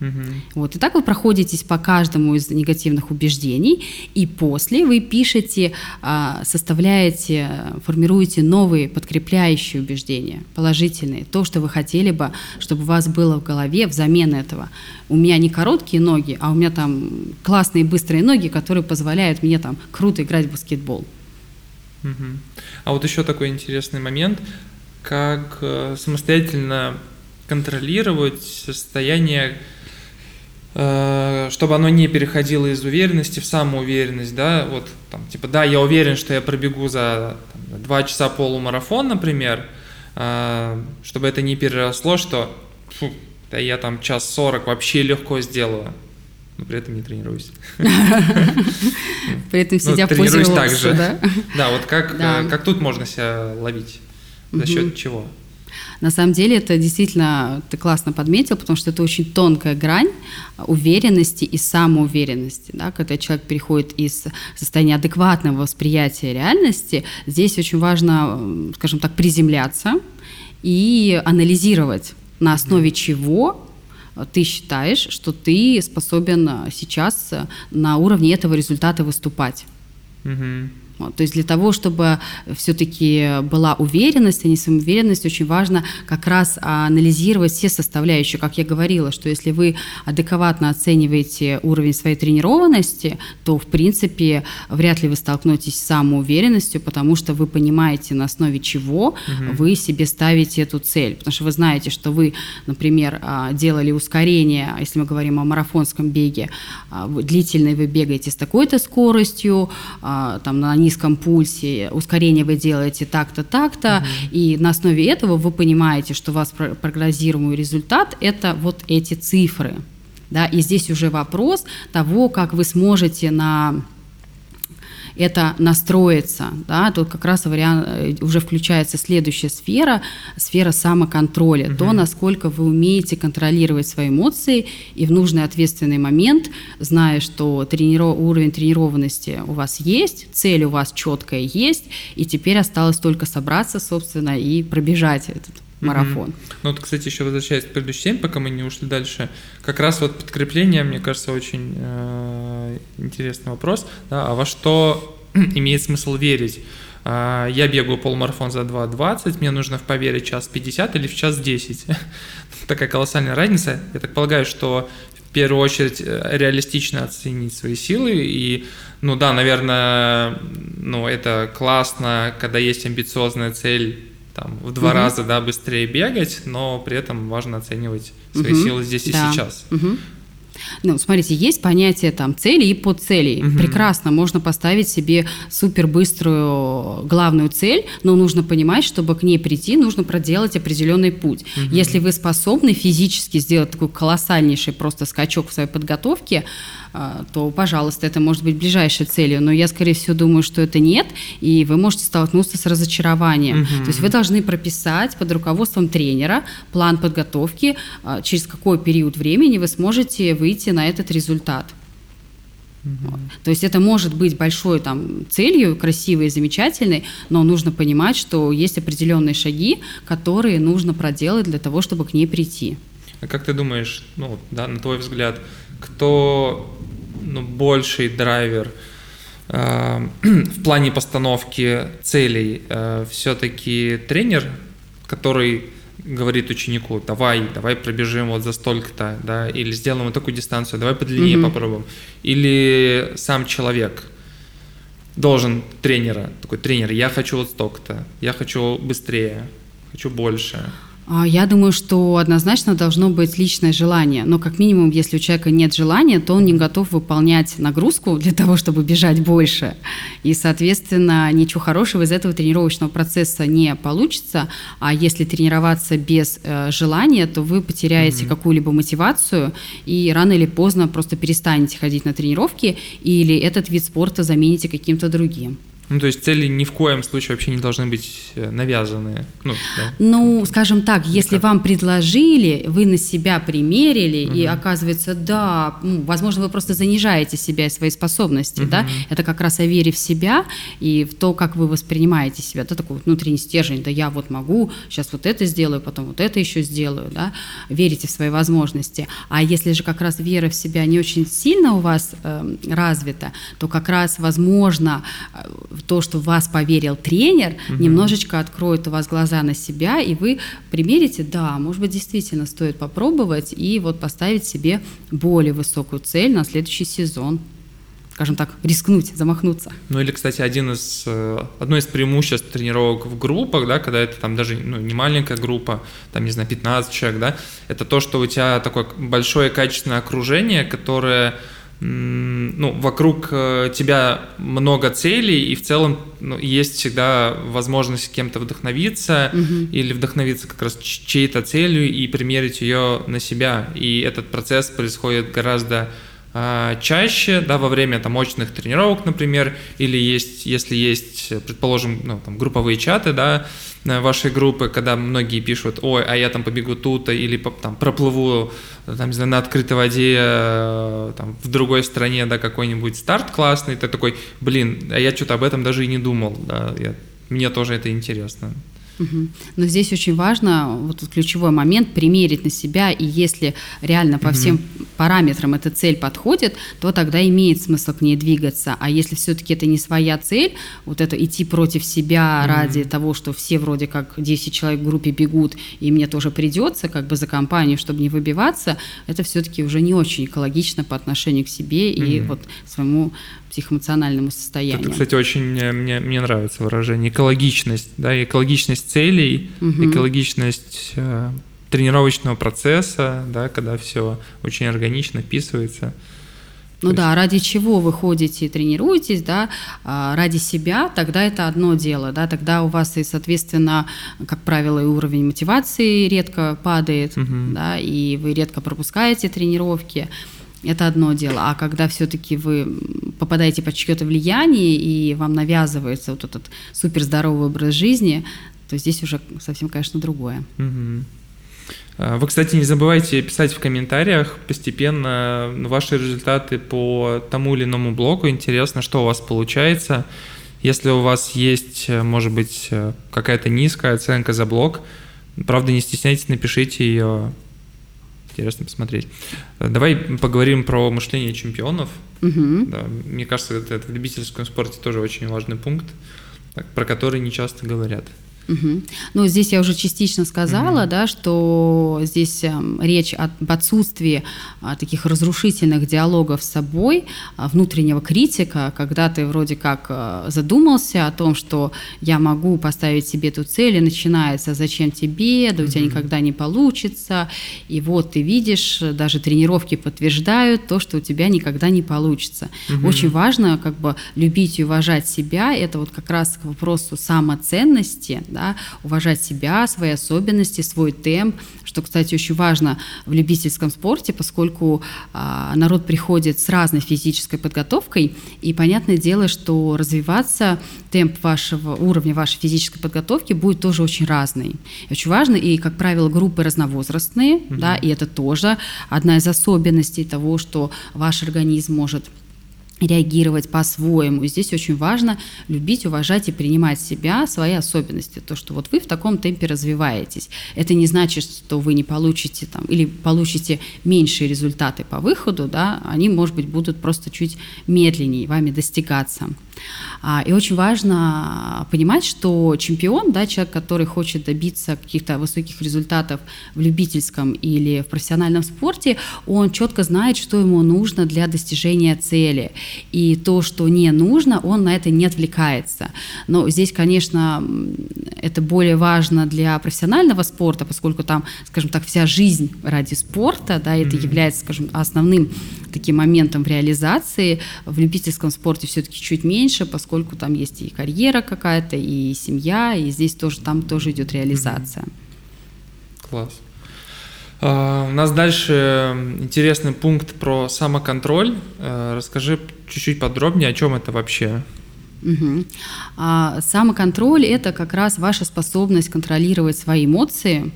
Угу. Вот, и так вы проходитесь по каждому из негативных убеждений, и после вы пишете, а, составляете, формируете новые подкрепляющие убеждения, положительные, то, что вы хотели бы, чтобы у вас было в голове взамен этого. У меня не короткие ноги, а у меня там классные быстрые ноги, которые позволяют мне там круто играть в баскетбол. Угу. А вот еще такой интересный момент, как э, самостоятельно контролировать состояние, э, чтобы оно не переходило из уверенности в самоуверенность, да, вот там, типа, да, я уверен, что я пробегу за там, 2 часа полумарафон, например, э, чтобы это не переросло, что фу, да я там час сорок вообще легко сделаю, но при этом не тренируюсь. *laughs* При этом сидя в позе так же. Да, да вот как, э, как тут можно себя ловить? За счет чего? На самом деле это действительно ты классно подметил, потому что это очень тонкая грань уверенности и самоуверенности. Да? Когда человек переходит из состояния адекватного восприятия реальности, здесь очень важно, скажем так, приземляться и анализировать, на основе чего ты считаешь, что ты способен сейчас на уровне этого результата выступать. Угу. То есть для того, чтобы все-таки была уверенность, а не самоуверенность, очень важно как раз анализировать все составляющие. Как я говорила, что если вы адекватно оцениваете уровень своей тренированности, то, в принципе, вряд ли вы столкнетесь с самоуверенностью, потому что вы понимаете, на основе чего угу. вы себе ставите эту цель. Потому что вы знаете, что вы, например, а, делали ускорение, если мы говорим о марафонском беге, а, длительный вы бегаете с такой-то скоростью, а, там на низком пульсе, ускорение вы делаете так-то, так-то, угу. и на основе этого вы понимаете, что у вас прогнозируемый результат – это вот эти цифры. Да, и здесь уже вопрос того, как вы сможете на это настроиться, да, тут как раз вариант, э, уже включается следующая сфера, сфера самоконтроля, угу. то, насколько вы умеете контролировать свои эмоции и в нужный ответственный момент, зная, что трениров... уровень тренированности у вас есть, цель у вас четкая есть, и теперь осталось только собраться, собственно, и пробежать этот марафон. Mm-hmm. Ну вот, кстати, еще возвращаясь к предыдущей теме, пока мы не ушли дальше, как раз вот подкрепление, мне кажется, очень э, интересный вопрос. Да, а во что *clears throat* имеет смысл верить? Э, я бегаю полумарафон за 2.20, мне нужно в поверить час 50 или в час 10. *laughs* Такая колоссальная разница. Я так полагаю, что в первую очередь э, реалистично оценить свои силы и ну да, наверное, ну это классно, когда есть амбициозная цель там, в два угу. раза да, быстрее бегать, но при этом важно оценивать свои угу. силы здесь да. и сейчас. Угу. Ну, смотрите, есть понятие там цели и подцелей. Угу. Прекрасно, можно поставить себе супер быструю главную цель, но нужно понимать, чтобы к ней прийти, нужно проделать определенный путь. Угу. Если вы способны физически сделать такой колоссальнейший просто скачок в своей подготовке, то, пожалуйста, это может быть ближайшей целью. Но я, скорее всего, думаю, что это нет, и вы можете столкнуться с разочарованием. Угу. То есть вы должны прописать под руководством тренера план подготовки, а, через какой период времени вы сможете выйти на этот результат. Вот. То есть это может быть большой там целью, красивой и замечательной, но нужно понимать, что есть определенные шаги, которые нужно проделать для того, чтобы к ней прийти. А как ты думаешь, ну, да, на твой взгляд, кто ну, больший драйвер э, *clears throat* в плане постановки целей? Э, все-таки тренер, который говорит ученику, давай, давай пробежим вот за столько-то, да, или сделаем вот такую дистанцию, давай подлиннее mm-hmm. попробуем. Или сам человек должен тренера, такой тренер, я хочу вот столько-то, я хочу быстрее, хочу больше. А, я думаю, что однозначно должно быть личное желание. Но как минимум, если у человека нет желания, то он не готов выполнять нагрузку для того, чтобы бежать больше. И, соответственно, ничего хорошего из этого тренировочного процесса не получится. А если тренироваться без э, желания, то вы потеряете mm-hmm. какую-либо мотивацию и рано или поздно просто перестанете ходить на тренировки или этот вид спорта замените каким-то другим. Ну, то есть цели ни в коем случае вообще не должны быть э, навязанные. Ну, да. ну скажем так, если как? вам предложили, вы на себя примерили, угу. и оказывается, да, ну, возможно, вы просто занижаете себя и свои способности, угу. да, это как раз о вере в себя и в то, как вы воспринимаете себя, да, такой внутренний стержень, да, я вот могу, сейчас вот это сделаю, потом вот это еще сделаю, да, верите в свои возможности. А если же как раз вера в себя не очень сильно у вас э, развита, то как раз, возможно, э, то, что в вас поверил тренер, угу. немножечко откроет у вас глаза на себя, и вы примерите, да, может быть, действительно стоит попробовать и вот поставить себе более высокую цель на следующий сезон. скажем так, рискнуть, замахнуться. Ну или, кстати, один из, э, одно из преимуществ тренировок в группах, да, когда это там даже ну, не маленькая группа, там, не знаю, 15 человек, да, это то, что у тебя такое большое качественное окружение, которое ну, вокруг э, тебя много целей, и в целом ну, есть всегда возможность кем-то вдохновиться угу. или вдохновиться как раз чьей-то целью и примерить ее на себя. И этот процесс происходит гораздо чаще, да, во время там очных тренировок, например, или есть, если есть, предположим, ну, там, групповые чаты, да, вашей группы, когда многие пишут, ой, а я там побегу тут, или там проплыву, там, не знаю, на открытой воде, э, там, в другой стране, да, какой-нибудь старт классный, ты такой, блин, а я что-то об этом даже и не думал, да, я, мне тоже это интересно. Угу. Но здесь очень важно, вот ключевой момент, примерить на себя, и если реально по угу. всем параметрам эта цель подходит, то тогда имеет смысл к ней двигаться. А если все-таки это не своя цель, вот это идти против себя угу. ради того, что все вроде как 10 человек в группе бегут, и мне тоже придется как бы за компанию, чтобы не выбиваться, это все-таки уже не очень экологично по отношению к себе угу. и вот своему психоэмоциональному состоянию. Это, кстати, очень мне, мне нравится выражение экологичность, да, экологичность целей, угу. экологичность э, тренировочного процесса, да, когда все очень органично вписывается. Ну да, ради чего вы ходите и тренируетесь, да, а, ради себя, тогда это одно дело, да, тогда у вас и, соответственно, как правило, и уровень мотивации редко падает, угу. да, и вы редко пропускаете тренировки это одно дело. А когда все-таки вы попадаете под чье-то влияние и вам навязывается вот этот суперздоровый образ жизни, то здесь уже совсем, конечно, другое. Вы, кстати, не забывайте писать в комментариях постепенно ваши результаты по тому или иному блоку. Интересно, что у вас получается. Если у вас есть, может быть, какая-то низкая оценка за блок, правда, не стесняйтесь, напишите ее интересно посмотреть. Давай поговорим про мышление чемпионов. Угу. Да, мне кажется, это, это в любительском спорте тоже очень важный пункт, про который не часто говорят. Угу. Ну, здесь я уже частично сказала, угу. да, что здесь э, речь об отсутствии а, таких разрушительных диалогов с собой, а, внутреннего критика, когда ты вроде как а, задумался о том, что я могу поставить себе эту цель, и начинается «зачем тебе?», да у тебя никогда не получится, и вот ты видишь, даже тренировки подтверждают то, что у тебя никогда не получится. Угу. Очень важно как бы любить и уважать себя, это вот как раз к вопросу самоценности, да, уважать себя, свои особенности, свой темп, что, кстати, очень важно в любительском спорте, поскольку а, народ приходит с разной физической подготовкой, и понятное дело, что развиваться темп вашего уровня вашей физической подготовки будет тоже очень разный. Очень важно, и, как правило, группы разновозрастные, mm-hmm. да, и это тоже одна из особенностей того, что ваш организм может реагировать по-своему. Здесь очень важно любить, уважать и принимать себя, свои особенности. То, что вот вы в таком темпе развиваетесь. Это не значит, что вы не получите там, или получите меньшие результаты по выходу, да, они, может быть, будут просто чуть медленнее вами достигаться. А, и очень важно понимать, что чемпион, да, человек, который хочет добиться каких-то высоких результатов в любительском или в профессиональном спорте, он четко знает, что ему нужно для достижения цели. И то, что не нужно, он на это не отвлекается. Но здесь, конечно, это более важно для профессионального спорта, поскольку там, скажем так, вся жизнь ради спорта, да, это mm-hmm. является, скажем, основным таким моментом в реализации. В любительском спорте все-таки чуть меньше, поскольку там есть и карьера какая-то, и семья, и здесь тоже там тоже идет реализация. Класс. Uh, у нас дальше интересный пункт про самоконтроль. Uh, расскажи чуть-чуть подробнее, о чем это вообще. Угу. А, самоконтроль – это как раз ваша способность контролировать свои эмоции,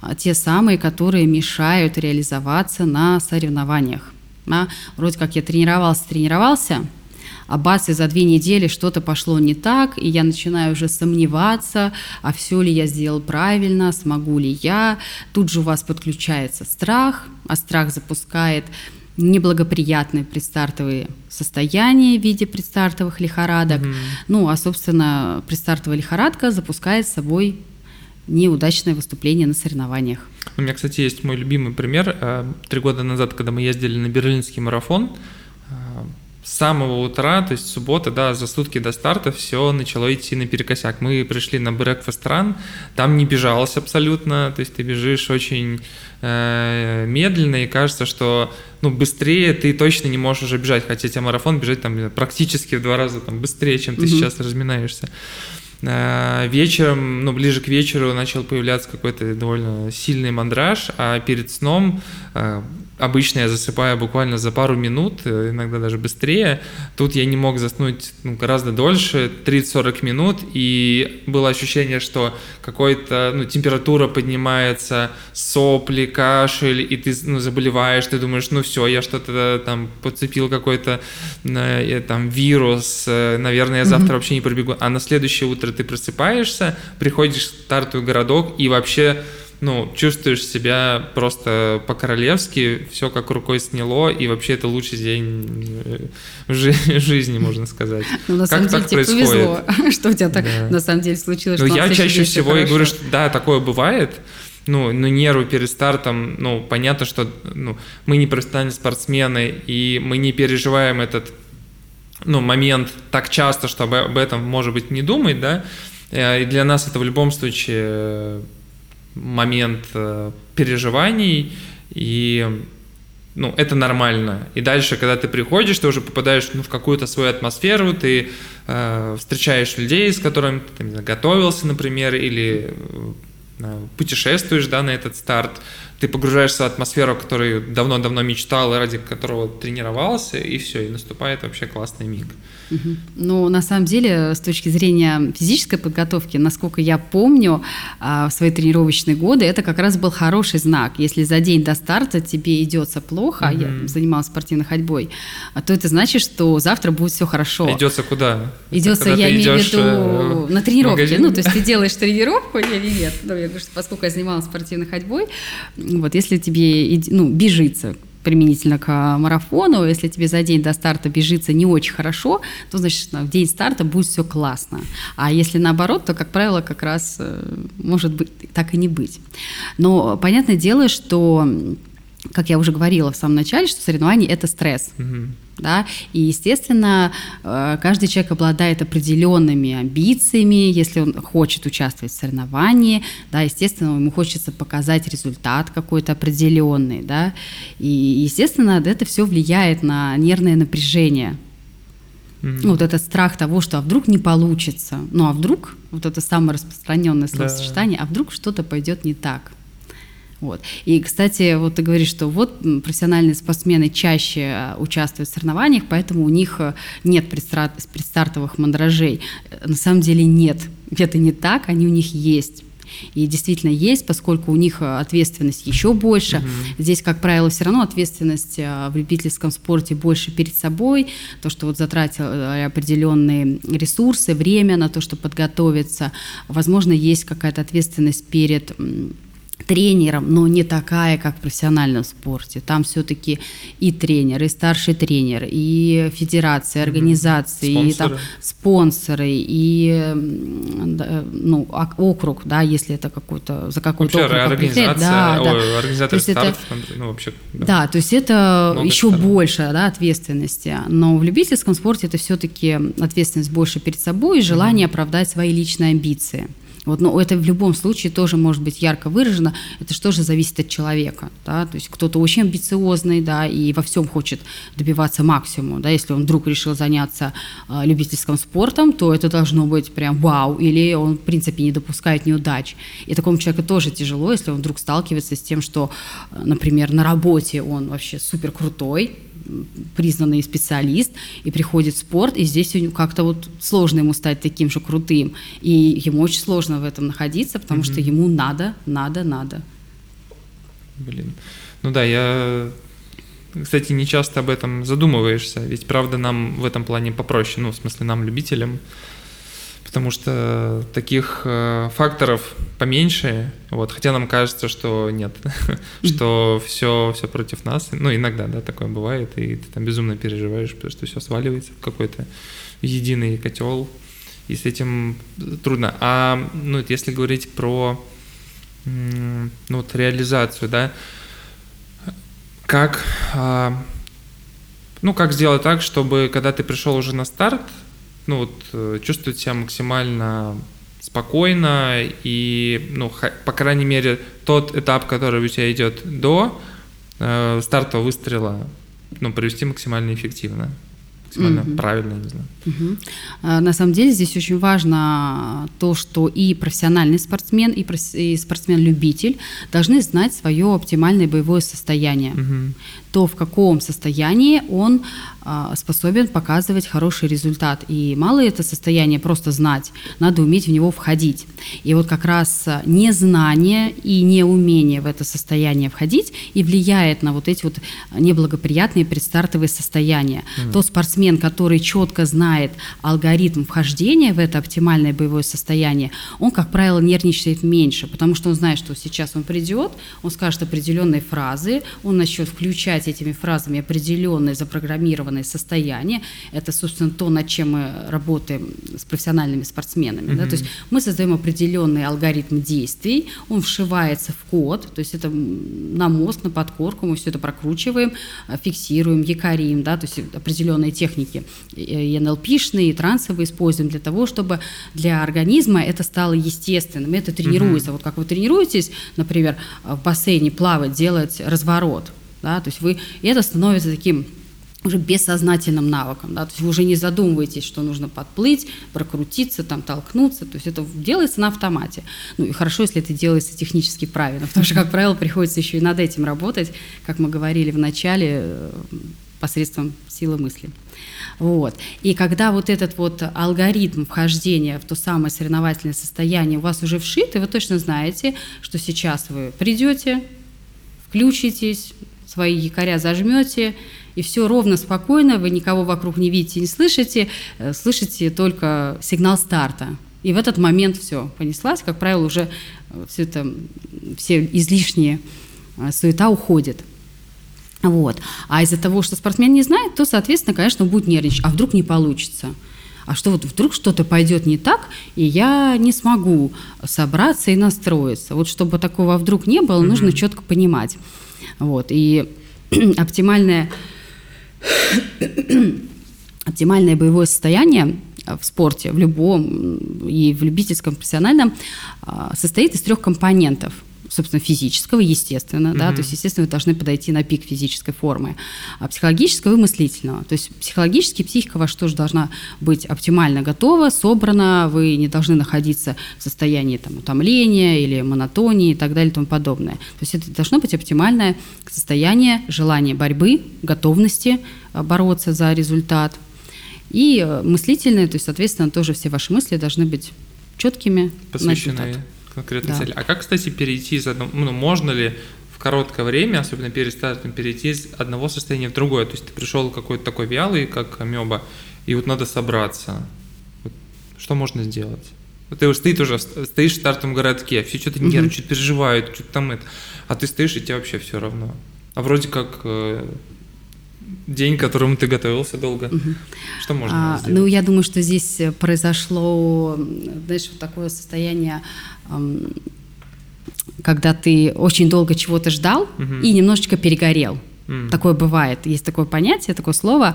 а, те самые, которые мешают реализоваться на соревнованиях. А, вроде как я тренировался, тренировался, а бац, и за две недели что-то пошло не так, и я начинаю уже сомневаться, а все ли я сделал правильно, смогу ли я. Тут же у вас подключается страх, а страх запускает неблагоприятные предстартовые состояния в виде предстартовых лихорадок. Mm-hmm. Ну, а, собственно, предстартовая лихорадка запускает с собой неудачное выступление на соревнованиях. У меня, кстати, есть мой любимый пример. Э, три года назад, когда мы ездили на берлинский марафон, с самого утра, то есть суббота, да, за сутки до старта все начало идти наперекосяк. Мы пришли на Breakfast Run, там не бежалось абсолютно, то есть ты бежишь очень э, медленно, и кажется, что ну, быстрее ты точно не можешь уже бежать, хотя тебе марафон бежать там практически в два раза там, быстрее, чем ты mm-hmm. сейчас разминаешься. Э, вечером, ну, ближе к вечеру начал появляться какой-то довольно сильный мандраж, а перед сном э, Обычно я засыпаю буквально за пару минут, э, иногда даже быстрее. Тут я не мог заснуть ну, гораздо дольше, 30-40 минут, и было ощущение, что какой-то, ну, температура поднимается, сопли, кашель, и ты ну, заболеваешь, ты думаешь, ну все, я что-то там подцепил какой-то э, там вирус, э, наверное, я завтра mm-hmm. вообще не пробегу. А на следующее утро ты просыпаешься, приходишь в стартовый городок и вообще ну, чувствуешь себя просто по-королевски, все как рукой сняло, и вообще это лучший день э, в *laughs* жизни, можно сказать. *laughs* Ну, на самом деле, тебе повезло, *laughs* что у тебя так на самом деле случилось. Ну, я чаще всего и говорю, что да, такое бывает, ну, ну, нервы перед стартом, ну, понятно, что ну, мы не профессиональные спортсмены, и мы не переживаем этот ну, момент так часто, чтобы об этом, может быть, не думать, да, э, и для нас это в любом случае момент э, переживаний, и ну, это нормально. И дальше, когда ты приходишь, ты уже попадаешь ну, в какую-то свою атмосферу, ты э, встречаешь людей, с которыми ты там, готовился, например, или э, путешествуешь да, на этот старт, ты погружаешься в атмосферу, которую давно-давно мечтал и ради которого тренировался, и все, и наступает вообще классный миг. Ну, на самом деле, с точки зрения физической подготовки, насколько я помню, а, в свои тренировочные годы, это как раз был хороший знак. Если за день до старта тебе идется плохо, угу. я занималась спортивной ходьбой, то это значит, что завтра будет все хорошо. Идется куда? Идется, я имею в виду, э, на тренировке. Ну, то есть ты делаешь тренировку или нет? Ну, я говорю, что поскольку я занималась спортивной ходьбой, вот, если тебе, ну, бежится, применительно к марафону, если тебе за день до старта бежится не очень хорошо, то значит в день старта будет все классно. А если наоборот, то, как правило, как раз э, может быть так и не быть. Но понятное дело, что как я уже говорила в самом начале, что соревнование это стресс. Да? И, естественно, э, каждый человек обладает определенными амбициями, если он хочет участвовать в соревновании, да, естественно, ему хочется показать результат какой-то определенный, да, и, естественно, это все влияет на нервное напряжение, Mm-hmm. Ну, вот этот страх того, что а вдруг не получится, ну а вдруг, вот это самое распространенное словосочетание, да. а вдруг что-то пойдет не так. Вот. И, кстати, вот ты говоришь, что вот профессиональные спортсмены чаще а, участвуют в соревнованиях, поэтому у них э, нет предстартовых мандражей. На самом деле нет. Это не так, они у них есть. И действительно есть, поскольку у них э, ответственность еще больше. Угу. Здесь, как правило, все равно ответственность э, в любительском спорте больше перед собой. То, что вот затратил определенные ресурсы, время на то, чтобы подготовиться. Возможно, есть какая-то ответственность перед тренером, но не такая, как в профессиональном спорте. Там все-таки и тренер, и старший тренер, и федерации, организации, спонсоры. и там спонсоры, и ну, округ, да, если это какой-то за какой-то вообще, округ организация, да, да. Ой, организатор стартов, это, ну вообще. Да. да, то есть это Много еще сторон. больше да, ответственности, но в любительском спорте это все-таки ответственность больше перед собой и желание mm-hmm. оправдать свои личные амбиции. Вот, но это в любом случае тоже может быть ярко выражено. Это что же зависит от человека. Да? То есть кто-то очень амбициозный, да, и во всем хочет добиваться максимума. Да? Если он вдруг решил заняться э, любительским спортом, то это должно быть прям вау, или он, в принципе, не допускает неудач. И такому человеку тоже тяжело, если он вдруг сталкивается с тем, что, э, например, на работе он вообще супер крутой, признанный специалист и приходит в спорт, и здесь как-то вот сложно ему стать таким же крутым. И ему очень сложно в этом находиться, потому mm-hmm. что ему надо, надо, надо. Блин. Ну да, я, кстати, не часто об этом задумываешься, ведь правда нам в этом плане попроще, ну, в смысле, нам, любителям, потому что таких э, факторов поменьше, вот, хотя нам кажется, что нет, *laughs* что все, все против нас, ну, иногда, да, такое бывает, и ты там безумно переживаешь, потому что все сваливается в какой-то единый котел, и с этим трудно. А, ну, если говорить про, ну, вот реализацию, да, как а, ну, как сделать так, чтобы когда ты пришел уже на старт, ну, вот, э, чувствовать себя максимально спокойно и, ну, по крайней мере, тот этап, который у тебя идет до э, стартового выстрела, ну, провести максимально эффективно максимально mm-hmm. правильно, не знаю. Mm-hmm. На самом деле здесь очень важно то, что и профессиональный спортсмен, и, и спортсмен-любитель должны знать свое оптимальное боевое состояние. Mm-hmm. То, в каком состоянии он а, способен показывать хороший результат. И мало это состояние просто знать, надо уметь в него входить. И вот как раз незнание и неумение в это состояние входить и влияет на вот эти вот неблагоприятные предстартовые состояния. Mm. Тот спортсмен, который четко знает алгоритм вхождения в это оптимальное боевое состояние, он, как правило, нервничает меньше, потому что он знает, что сейчас он придет, он скажет определенные фразы, он начнет включать этими фразами определенные запрограммированные зафиксированное состояние. Это, собственно, то, над чем мы работаем с профессиональными спортсменами. Mm-hmm. Да? То есть мы создаем определенный алгоритм действий, он вшивается в код, то есть это на мозг, на подкорку, мы все это прокручиваем, э, фиксируем, якорим, да? то есть определенные техники и НЛПшные, и трансовые используем для того, чтобы для организма это стало естественным, это тренируется. Mm-hmm. Вот как вы тренируетесь, например, в бассейне плавать, делать разворот, да, то есть вы, и это становится таким уже бессознательным навыком, да, то есть вы уже не задумываетесь, что нужно подплыть, прокрутиться, там, толкнуться, то есть это делается на автомате. Ну и хорошо, если это делается технически правильно, потому что, как правило, приходится еще и над этим работать, как мы говорили в начале, э, посредством силы мысли. Вот. И когда вот этот вот алгоритм вхождения в то самое соревновательное состояние у вас уже вшит, и вы точно знаете, что сейчас вы придете, включитесь, свои якоря зажмете, и все ровно, спокойно, вы никого вокруг не видите, не слышите, э, слышите только сигнал старта. И в этот момент все понеслась, как правило, уже э, все это, все излишние э, суета уходит. Вот. А из-за того, что спортсмен не знает, то, соответственно, конечно, он будет нервничать. А вдруг не получится? А что вот вдруг что-то пойдет не так, и я не смогу собраться и настроиться. Вот чтобы такого вдруг не было, mm-hmm. нужно четко понимать. Вот. И *clears throat* оптимальное *clears throat* оптимальное боевое состояние в спорте, в любом и в любительском, профессиональном, а, состоит из трех компонентов – собственно, физического, естественно, mm-hmm. да, то есть, естественно, вы должны подойти на пик физической формы, а психологического и мыслительного. То есть психологически психика ваша тоже должна быть оптимально готова, собрана, вы не должны находиться в состоянии там, утомления или монотонии и так далее и тому подобное. То есть это должно быть оптимальное состояние желания борьбы, готовности э, бороться за результат. И э, мыслительное, то есть, соответственно, тоже все ваши мысли должны быть четкими. Посвящены конкретной да. цели. А как, кстати, перейти из одного, ну, можно ли в короткое время, особенно перед стартом, перейти из одного состояния в другое? То есть ты пришел какой-то такой вялый, как амеба, и вот надо собраться. Вот что можно сделать? Вот ты стоишь уже, стоишь в стартовом городке, все что-то нервничают, что-то переживают, что-то там это, а ты стоишь, и тебе вообще все равно. А вроде как э, день, к которому ты готовился долго. Угу. Что можно а, сделать? Ну, я думаю, что здесь произошло, знаешь, вот такое состояние, когда ты очень долго чего-то ждал угу. и немножечко перегорел. Такое бывает. Есть такое понятие, такое слово,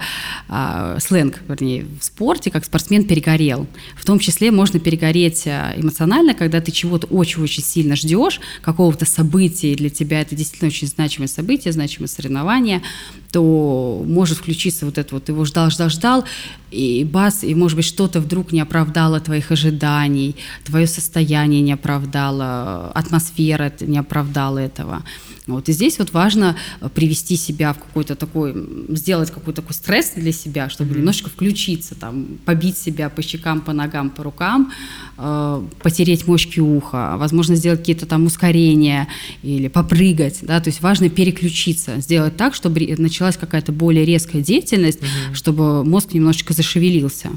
э, сленг, вернее, в спорте, как спортсмен перегорел. В том числе можно перегореть а, эмоционально, когда ты чего-то очень-очень сильно ждешь, какого-то события, и для тебя это действительно очень значимое событие, значимое соревнование, то может включиться вот это вот, его ждал, ждал, ждал, и бас, и может быть что-то вдруг не оправдало твоих ожиданий, твое состояние не оправдало, атмосфера не оправдала этого. Вот, и здесь вот важно э, привести себя в какой-то такой, сделать какой-то такой стресс для себя, чтобы mm-hmm. немножко включиться, там, побить себя по щекам, по ногам, по рукам, э, потереть мочки уха, возможно, сделать какие-то там ускорения или попрыгать, да, то есть важно переключиться, сделать так, чтобы началась какая-то более резкая деятельность, mm-hmm. чтобы мозг немножечко зашевелился.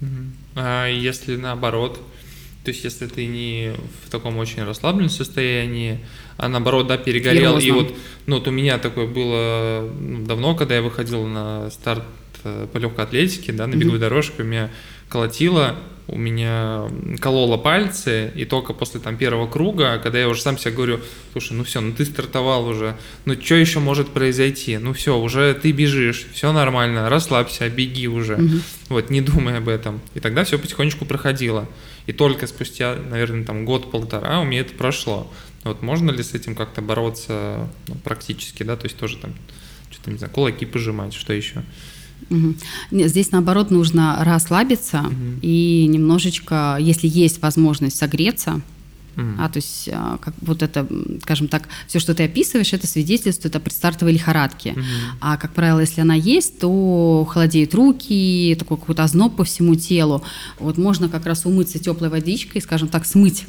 Mm-hmm. А если наоборот, то есть, если ты не в таком очень расслабленном состоянии, а наоборот, да, перегорел. И вот, ну, вот у меня такое было ну, давно, когда я выходил на старт э, по легкой атлетике, да, на беговой mm-hmm. дорожке, у меня колотило, у меня кололо пальцы, и только после там первого круга, когда я уже сам себе говорю, слушай, ну все, ну ты стартовал уже, ну что еще может произойти? Ну все, уже ты бежишь, все нормально, расслабься, беги уже, угу. вот, не думай об этом. И тогда все потихонечку проходило. И только спустя, наверное, там год-полтора у меня это прошло. Вот можно ли с этим как-то бороться ну, практически, да, то есть тоже там что-то, не знаю, кулаки пожимать, что еще? Угу. Здесь наоборот нужно расслабиться угу. и немножечко, если есть возможность согреться, Mm. А, то есть, а, как вот это, скажем так, все, что ты описываешь, это свидетельствует о предстартовой лихорадке. Mm-hmm. А, как правило, если она есть, то холодеют руки, такой какой-то озноб по всему телу. Вот можно как раз умыться теплой водичкой, скажем так, смыть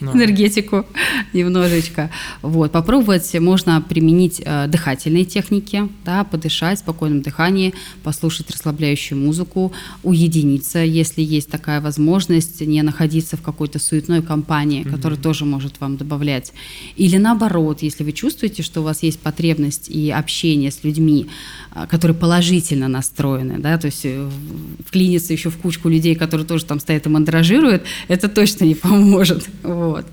no. энергетику немножечко. Вот. Попробовать можно применить э, дыхательные техники, да, подышать в спокойном дыхании, послушать расслабляющую музыку, уединиться, если есть такая возможность, не находиться в какой-то суетной компании, mm-hmm. которая тоже может вам добавлять. Или наоборот, если вы чувствуете, что у вас есть потребность и общение с людьми, э, которые положительно настроены, да, то есть э, вклиниться еще в кучку людей, которые тоже там стоят и мандражируют, это точно не поможет. *laughs* Вот. Вот.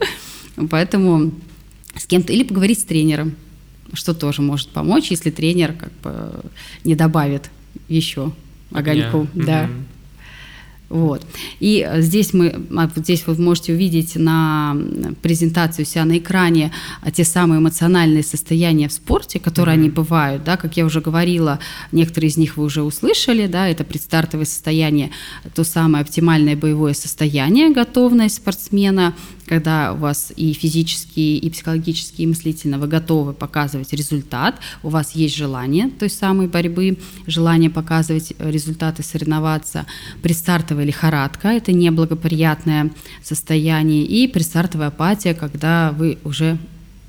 Поэтому с кем-то или поговорить с тренером, что тоже может помочь, если тренер как бы не добавит еще огоньку. Yeah. Да. Mm-hmm. Вот. И здесь мы, а, здесь вы можете увидеть на презентацию себя на экране а, те самые эмоциональные состояния в спорте, которые mm-hmm. они бывают, да, как я уже говорила, некоторые из них вы уже услышали, да, это предстартовое состояние, то самое оптимальное боевое состояние, готовность спортсмена, когда у вас и физически, и психологически, и мыслительно вы готовы показывать результат, у вас есть желание той самой борьбы, желание показывать результаты, соревноваться, предстартовая лихорадка, это неблагоприятное состояние, и предстартовая апатия, когда вы уже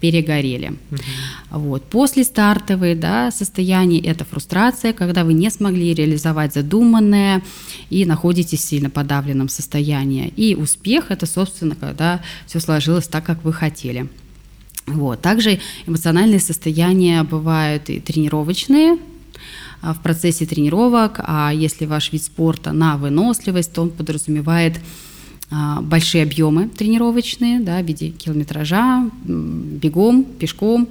перегорели. Угу. Вот. После стартовой да, состояния это фрустрация, когда вы не смогли реализовать задуманное и находитесь в сильно подавленном состоянии. И успех это, собственно, когда все сложилось так, как вы хотели. Вот. Также эмоциональные состояния бывают и тренировочные, а, в процессе тренировок, а если ваш вид спорта на выносливость, то он подразумевает большие объемы тренировочные, да, в виде километража, бегом, пешком,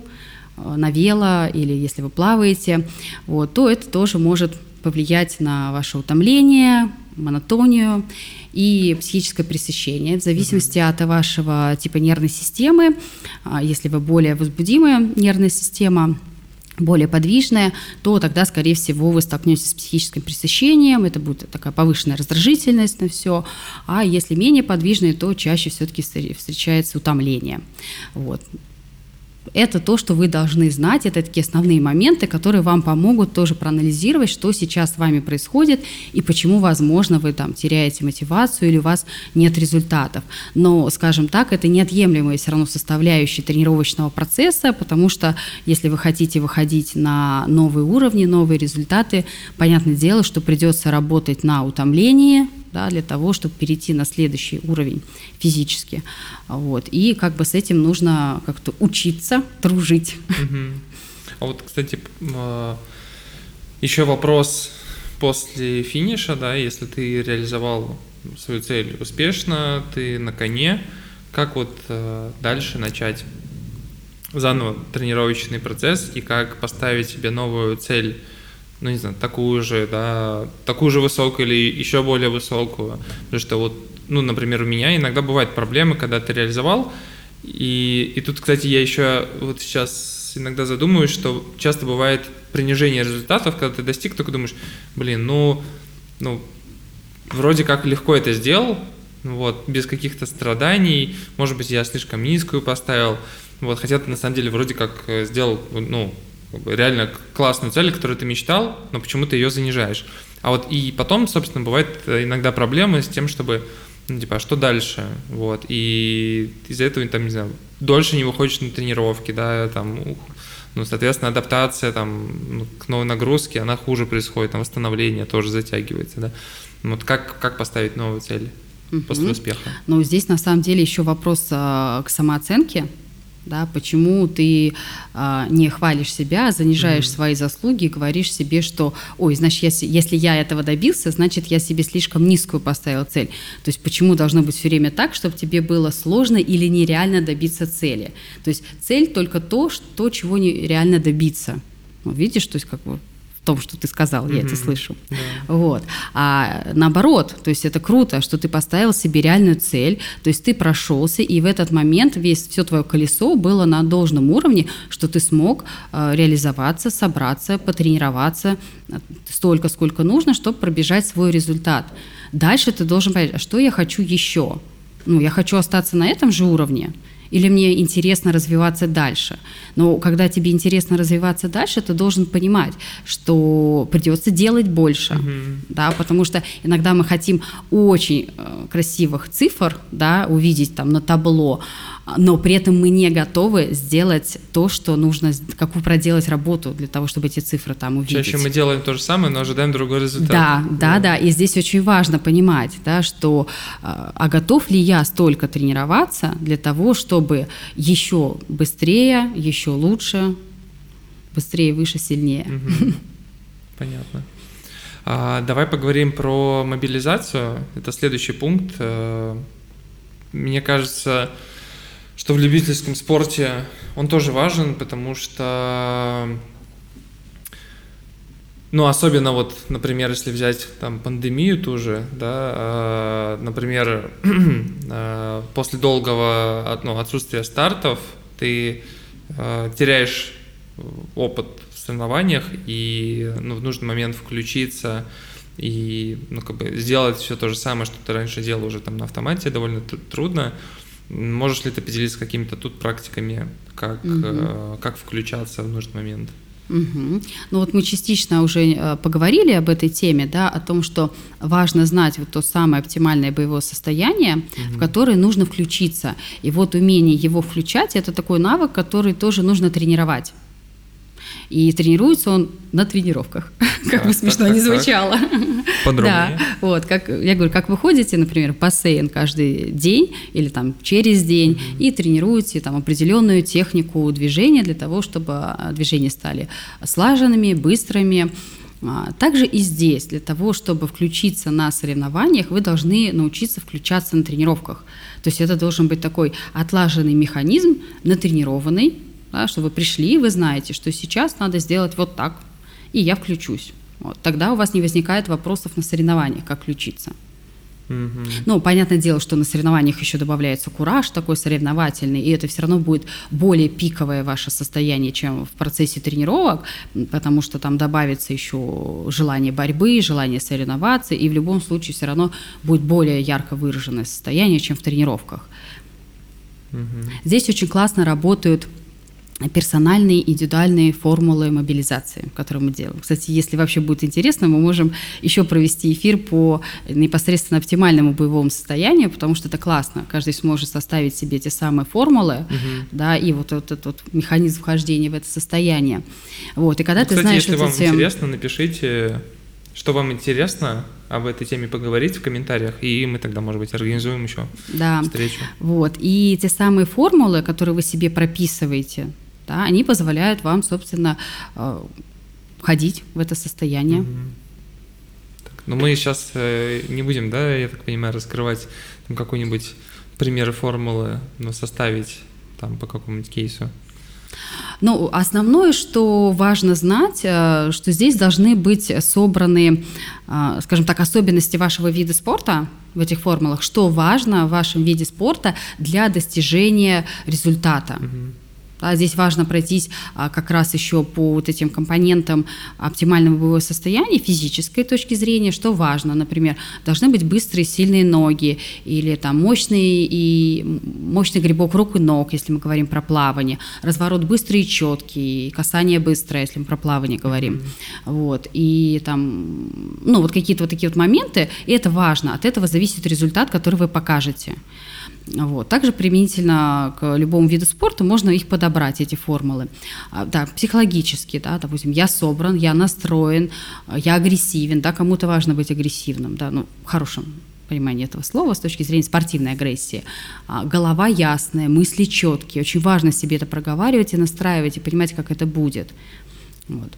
а, на вело или если вы плаваете, вот, то это тоже может повлиять на ваше утомление, монотонию и психическое пресыщение в зависимости от вашего типа нервной системы. А, если вы более возбудимая нервная система, более подвижная, то тогда, скорее всего, вы столкнетесь с психическим пресыщением, это будет такая повышенная раздражительность на все, а если менее подвижная, то чаще все-таки встречается утомление. Вот это то, что вы должны знать, это такие основные моменты, которые вам помогут тоже проанализировать, что сейчас с вами происходит и почему, возможно, вы там теряете мотивацию или у вас нет результатов. Но, скажем так, это неотъемлемая все равно составляющая тренировочного процесса, потому что если вы хотите выходить на новые уровни, новые результаты, понятное дело, что придется работать на утомлении, да, для того, чтобы перейти на следующий уровень физически. Вот. И как бы с этим нужно как-то учиться, дружить. А вот, кстати, а, еще вопрос после финиша, да, если ты реализовал свою цель успешно, ты на коне, как вот а, дальше начать заново тренировочный процесс и как поставить себе новую цель ну, не знаю, такую же, да, такую же высокую или еще более высокую. Потому что вот, ну, например, у меня иногда бывают проблемы, когда ты реализовал, и, и тут, кстати, я еще вот сейчас иногда задумываюсь, что часто бывает принижение результатов, когда ты достиг, только думаешь, блин, ну, ну, вроде как легко это сделал, вот, без каких-то страданий, может быть, я слишком низкую поставил, вот, хотя ты на самом деле вроде как э, сделал, ну, реально классную цель, которую ты мечтал, но почему-то ее занижаешь. А вот и потом, собственно, бывает э, иногда проблемы с тем, чтобы, ну, типа, а что дальше? Вот, и из-за этого, там, не знаю, дольше не выходишь на тренировки, да, там, ну, соответственно, адаптация там ну, к новой нагрузке, она хуже происходит, там восстановление тоже затягивается, да. Вот как, как поставить новую цель после успеха? Ну, здесь на самом деле еще вопрос а, к самооценке, да, почему ты а, не хвалишь себя, занижаешь mm-hmm. свои заслуги и говоришь себе, что, ой, значит, если, если я этого добился, значит, я себе слишком низкую поставил цель. То есть почему должно быть все время так, чтобы тебе было сложно или нереально добиться цели? То есть цель только то, что, чего нереально добиться. Видишь, то есть как бы том, что ты сказал, mm-hmm. я это слышу. Yeah. Вот. А наоборот, то есть это круто, что ты поставил себе реальную цель, то есть ты прошелся, и в этот момент весь все твое колесо было на должном уровне, что ты смог э, реализоваться, собраться, потренироваться э, столько, сколько нужно, чтобы пробежать свой результат. Дальше ты должен понять, а что я хочу еще? Ну, я хочу остаться на этом же уровне, или мне интересно развиваться дальше. Но когда тебе интересно развиваться дальше, ты должен понимать, что придется делать больше, mm-hmm. да, потому что иногда мы хотим очень э, красивых цифр, да, увидеть там на табло, но при этом мы не готовы сделать то, что нужно, какую проделать работу для того, чтобы эти цифры там увидеть. Чаще мы делаем то же самое, но ожидаем другой результат. Да, да, да, и здесь очень важно понимать, да, что а, а готов ли я столько тренироваться для того, чтобы еще быстрее, еще лучше, быстрее, выше, сильнее. *laughs* Понятно. А, давай поговорим про мобилизацию. Это следующий пункт. Э, мне кажется, что в любительском спорте он тоже важен, потому что, ну, особенно вот, например, если взять там пандемию ту же, да, э, например, *clears throat* э, после долгого ну, отсутствия стартов ты э, теряешь опыт в соревнованиях и ну, в нужный момент включиться и ну, как бы сделать все то же самое, что ты раньше делал уже там на автомате, довольно трудно. Можешь ли ты поделиться какими-то тут практиками, как, угу. э, как включаться в нужный момент? Угу. Ну вот мы частично уже э, поговорили об этой теме, да, о том, что важно знать вот то самое оптимальное боевое состояние, угу. в которое нужно включиться. И вот умение его включать – это такой навык, который тоже нужно тренировать. И тренируется он на тренировках, *laughs* как бы смешно не звучало. Подробнее. Да, вот, как, я говорю, как вы ходите, например, в бассейн каждый день или там через день и тренируете там определенную технику движения для того, чтобы а, движения стали слаженными, быстрыми, а, также и здесь, для того, чтобы включиться на соревнованиях, вы должны научиться включаться на тренировках. То есть это должен быть такой отлаженный механизм, натренированный, да, что вы пришли, вы знаете, что сейчас надо сделать вот так, и я включусь. Вот. Тогда у вас не возникает вопросов на соревнованиях, как включиться. Mm-hmm. Ну, понятное дело, что на соревнованиях еще добавляется кураж такой соревновательный, и это все равно будет более пиковое ваше состояние, чем в процессе тренировок, потому что там добавится еще желание борьбы, желание соревноваться, и в любом случае все равно будет более ярко выраженное состояние, чем в тренировках. Mm-hmm. Здесь очень классно работают персональные индивидуальные формулы мобилизации, которые мы делаем. Кстати, если вообще будет интересно, мы можем еще провести эфир по непосредственно оптимальному боевому состоянию, потому что это классно. Каждый сможет составить себе те самые формулы, угу. да, и вот этот вот механизм вхождения в это состояние. Вот, и когда ну, ты кстати, знаешь если вам тем... интересно, напишите, что вам интересно об этой теме поговорить в комментариях, и мы тогда, может быть, организуем еще да. встречу. Вот, и те самые формулы, которые вы себе прописываете, да, они позволяют вам, собственно, э, входить в это состояние. Угу. Так, но мы сейчас э, не будем, да, я так понимаю, раскрывать какой-нибудь примеры формулы, но составить там по какому-нибудь кейсу. Ну, основное, что важно знать, э, что здесь должны быть собраны, скажем так, особенности вашего вида спорта в этих формулах, что важно в вашем виде спорта для достижения результата. Угу. Да, здесь важно пройтись а, как раз еще по вот этим компонентам оптимального боевого состояния, физической точки зрения, что важно. Например, должны быть быстрые, сильные ноги или там мощный, и, мощный грибок рук и ног, если мы говорим про плавание, разворот быстрый и четкий, касание быстрое, если мы про плавание говорим. Mm-hmm. Вот, и там, ну, вот какие-то вот такие вот моменты, и это важно. От этого зависит результат, который вы покажете. Вот. Также применительно к любому виду спорта можно их подобрать, эти формулы. А, да, психологически, да, допустим, я собран, я настроен, я агрессивен, да, кому-то важно быть агрессивным, да, ну, в хорошем понимании этого слова, с точки зрения спортивной агрессии. А, голова ясная, мысли четкие. Очень важно себе это проговаривать и настраивать, и понимать, как это будет. Вот.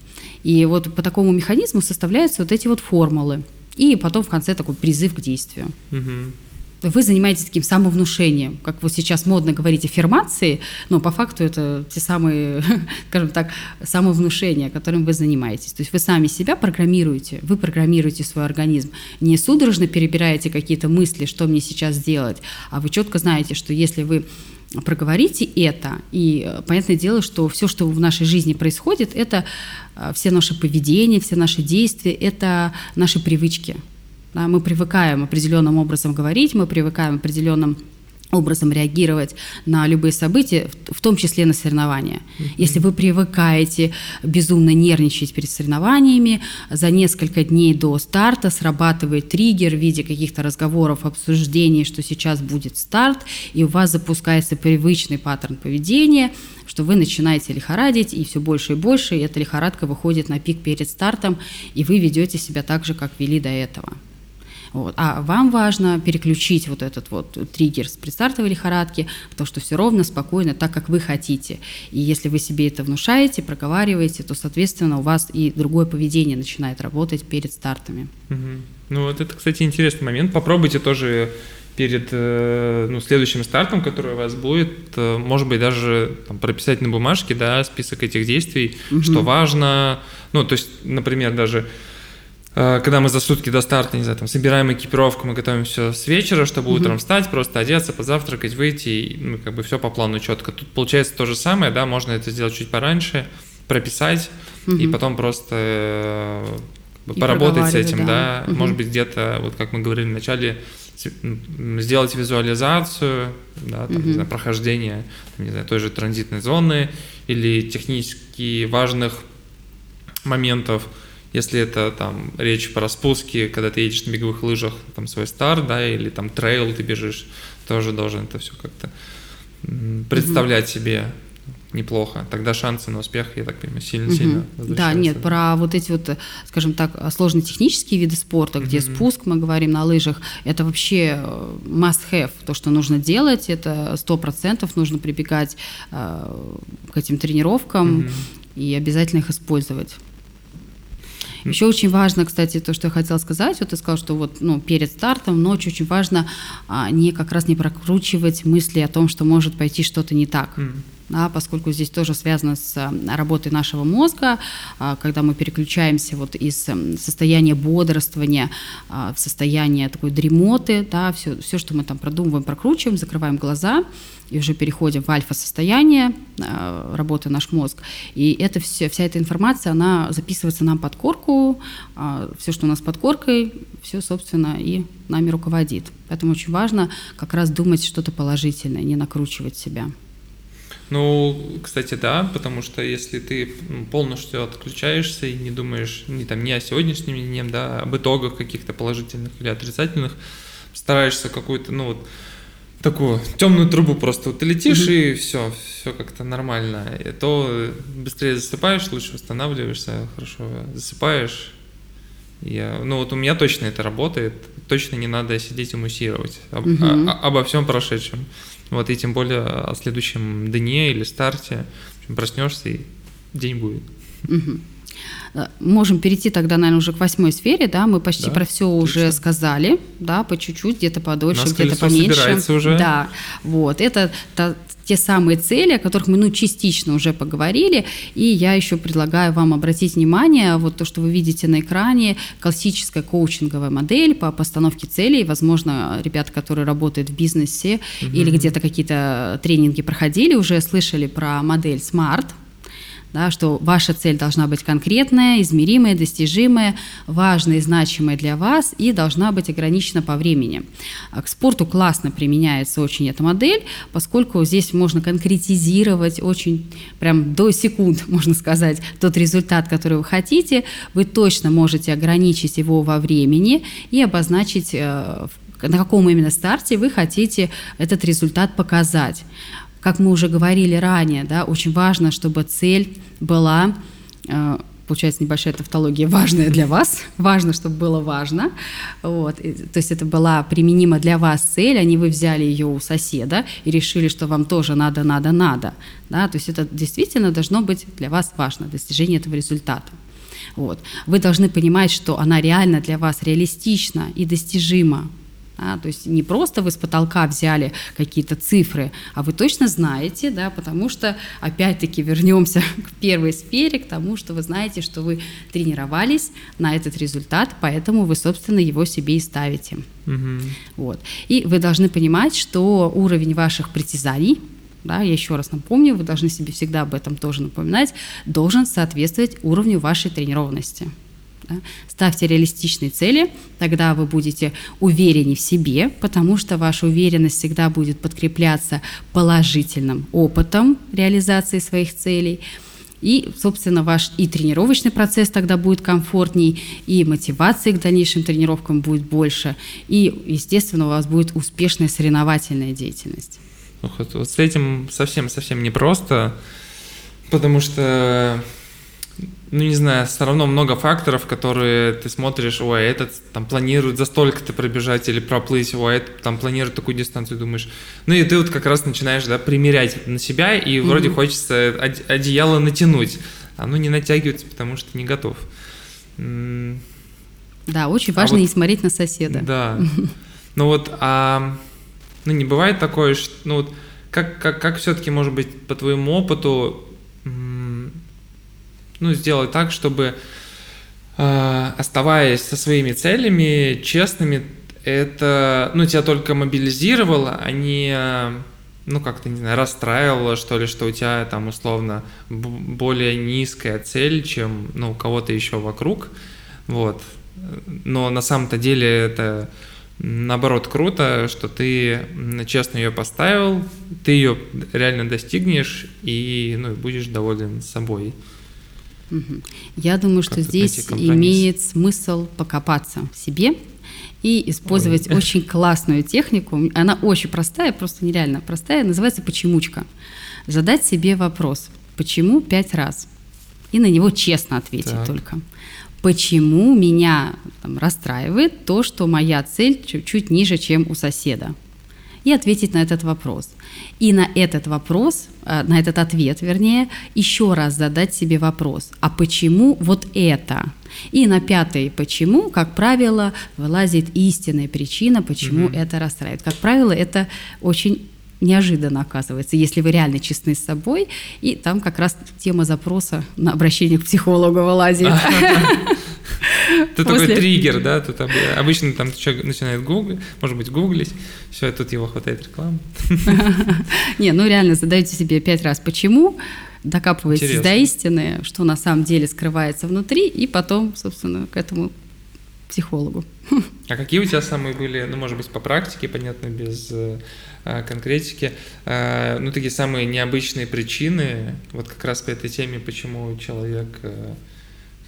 И вот по такому механизму составляются вот эти вот формулы. И потом в конце такой призыв к действию. Угу вы занимаетесь таким самовнушением, как вот сейчас модно говорить аффирмации, но по факту это те самые, *laughs* скажем так, самовнушения, которым вы занимаетесь. То есть вы сами себя программируете, вы программируете свой организм. Не судорожно перебираете какие-то мысли, что мне сейчас делать, а вы четко знаете, что если вы проговорите это, и э, понятное дело, что все, что в нашей жизни происходит, это э, все наши поведения, все наши действия, это наши привычки – мы привыкаем определенным образом говорить, мы привыкаем определенным образом реагировать на любые события, в том числе на соревнования. Mm-hmm. Если вы привыкаете безумно нервничать перед соревнованиями, за несколько дней до старта срабатывает триггер в виде каких-то разговоров, обсуждений, что сейчас будет старт, и у вас запускается привычный паттерн поведения, что вы начинаете лихорадить, и все больше и больше, и эта лихорадка выходит на пик перед стартом, и вы ведете себя так же, как вели до этого. Вот. А вам важно переключить вот этот вот триггер с предстартовой лихорадки то, что все ровно, спокойно, так, как вы хотите. И если вы себе это внушаете, проговариваете, то, соответственно, у вас и другое поведение начинает работать перед стартами. Угу. Ну вот это, кстати, интересный момент. Попробуйте тоже перед э, ну, следующим стартом, который у вас будет, э, может быть, даже там, прописать на бумажке да, список этих действий, угу. что важно. Ну, то есть, например, даже когда мы за сутки до старта, не знаю, там, собираем экипировку, мы готовим все с вечера, чтобы угу. утром встать, просто одеться, позавтракать, выйти, и, ну, как бы все по плану четко. Тут получается то же самое, да, можно это сделать чуть пораньше, прописать, угу. и потом просто э, и поработать с этим, да, да. Угу. может быть, где-то, вот как мы говорили вначале, сделать визуализацию, да, там, угу. не знаю, прохождение, там, не знаю, той же транзитной зоны или технически важных моментов, если это там речь про спуски, когда ты едешь на беговых лыжах, там свой старт, да, или там трейл ты бежишь, тоже должен это все как-то представлять mm-hmm. себе неплохо. Тогда шансы на успех, я так понимаю, сильно-сильно угу. Да, нет, про вот эти вот, скажем так, сложные технические виды спорта, где угу. спуск, мы говорим на лыжах, это вообще э, must have, то, что нужно делать, это сто процентов нужно прибегать э, к этим тренировкам угу. и обязательно их использовать. Еще очень важно, кстати, то, что я хотела сказать, вот ты сказал, что вот ну, перед стартом, ночью очень важно а, не как раз не прокручивать мысли о том, что может пойти что-то не так. Mm да, поскольку здесь тоже связано с э, работой нашего мозга, а, когда мы переключаемся вот из эм, состояния бодрствования а, в состояние такой дремоты, да, все, все, что мы там продумываем, прокручиваем, закрываем глаза и уже переходим в альфа-состояние а, работы наш мозг. И это все, вся эта информация, она записывается нам под корку, все, что у нас под коркой, все, собственно, и нами руководит. Поэтому очень важно как раз думать что-то положительное, не накручивать себя. Ну, кстати, да, потому что если ты полностью отключаешься и не думаешь не, там, не о сегодняшнем дне, да, а об итогах каких-то положительных или отрицательных, стараешься какую-то, ну вот, такую темную трубу просто вот ты летишь mm-hmm. и все, все как-то нормально, и то быстрее засыпаешь, лучше восстанавливаешься, хорошо засыпаешь. Я, ну вот у меня точно это работает, точно не надо сидеть и муссировать об, mm-hmm. о, обо всем прошедшем. Вот, и тем более о следующем дне или старте. Проснешься, и день будет. Угу. Можем перейти тогда, наверное, уже к восьмой сфере, да, мы почти да, про все отлично. уже сказали, да, по чуть-чуть, где-то подольше, где-то поменьше. уже. Да, вот, это та, те самые цели, о которых мы, ну, частично уже поговорили, и я еще предлагаю вам обратить внимание, вот то, что вы видите на экране, классическая коучинговая модель по постановке целей, возможно, ребята, которые работают в бизнесе угу. или где-то какие-то тренинги проходили, уже слышали про модель SMART, да, что ваша цель должна быть конкретная, измеримая, достижимая, важная и значимая для вас и должна быть ограничена по времени. А к спорту классно применяется очень эта модель, поскольку здесь можно конкретизировать очень прям до секунд, *laughs* можно сказать, тот результат, который вы хотите. Вы точно можете ограничить его во времени и обозначить э, на каком именно старте вы хотите этот результат показать. Как мы уже говорили ранее, да, очень важно, чтобы цель была э, получается небольшая тавтология, *laughs* важная для вас, важно, чтобы было важно. Вот. То есть это была применима для вас цель, а не вы взяли ее у соседа и решили, что вам тоже надо, надо, надо. Да? То есть это действительно должно быть для вас важно, достижение этого результата. Вот. Вы должны понимать, что она реально для вас реалистична и достижима. Да, то есть не просто вы с потолка взяли какие-то цифры, а вы точно знаете, да, потому что опять-таки вернемся *laughs* к первой сфере, к тому, что вы знаете, что вы тренировались на этот результат, поэтому вы, собственно, его себе и ставите. Угу. Вот. И вы должны понимать, что уровень ваших притязаний, да, я еще раз напомню, вы должны себе всегда об этом тоже напоминать, должен соответствовать уровню вашей тренированности. Да? Ставьте реалистичные цели, тогда вы будете увереннее в себе, потому что ваша уверенность всегда будет подкрепляться положительным опытом реализации своих целей. И, собственно, ваш и тренировочный процесс тогда будет комфортней, и мотивации к дальнейшим тренировкам будет больше, и, естественно, у вас будет успешная соревновательная деятельность. Вот, вот с этим совсем-совсем непросто, потому что ну, не знаю, все равно много факторов, которые ты смотришь, ой, этот там планирует за столько-то пробежать или проплыть, ой, этот там планирует такую дистанцию, думаешь. Ну, и ты вот как раз начинаешь, да, примерять на себя, и mm-hmm. вроде хочется одеяло натянуть. Оно не натягивается, потому что не готов. Да, очень а важно а вот, не смотреть на соседа. Да. *laughs* Ну вот, а, ну не бывает такое, что, ну вот, как, как, как все-таки, может быть, по твоему опыту, ну, сделать так, чтобы э, оставаясь со своими целями, честными, это, ну, тебя только мобилизировало, а не, э, ну, как-то, не знаю, расстраивало, что ли, что у тебя там, условно, более низкая цель, чем, ну, у кого-то еще вокруг, вот. Но на самом-то деле это, наоборот, круто, что ты честно ее поставил, ты ее реально достигнешь и, ну, будешь доволен собой. Я думаю, что здесь имеет смысл покопаться в себе и использовать Ой. очень классную технику. Она очень простая, просто нереально простая. Называется почемучка. Задать себе вопрос, почему пять раз? И на него честно ответить так. только. Почему меня там, расстраивает то, что моя цель чуть-чуть ниже, чем у соседа? И ответить на этот вопрос. И на этот вопрос, э, на этот ответ, вернее, еще раз задать себе вопрос, а почему вот это? И на пятый почему, как правило, вылазит истинная причина, почему mm-hmm. это расстраивает. Как правило, это очень неожиданно оказывается, если вы реально честны с собой, и там как раз тема запроса на обращение к психологу вылазит. *laughs* Это такой триггер, да, тут обычно там человек начинает гуглить, может быть, гуглить, все, тут его хватает рекламы. *laughs* Не, ну реально задаете себе пять раз почему, докапываетесь до истины, что на самом деле скрывается внутри, и потом, собственно, к этому психологу. *laughs* А какие у тебя самые были, ну, может быть, по практике, понятно, без э, конкретики, э, ну, такие самые необычные причины, вот как раз по этой теме, почему человек э,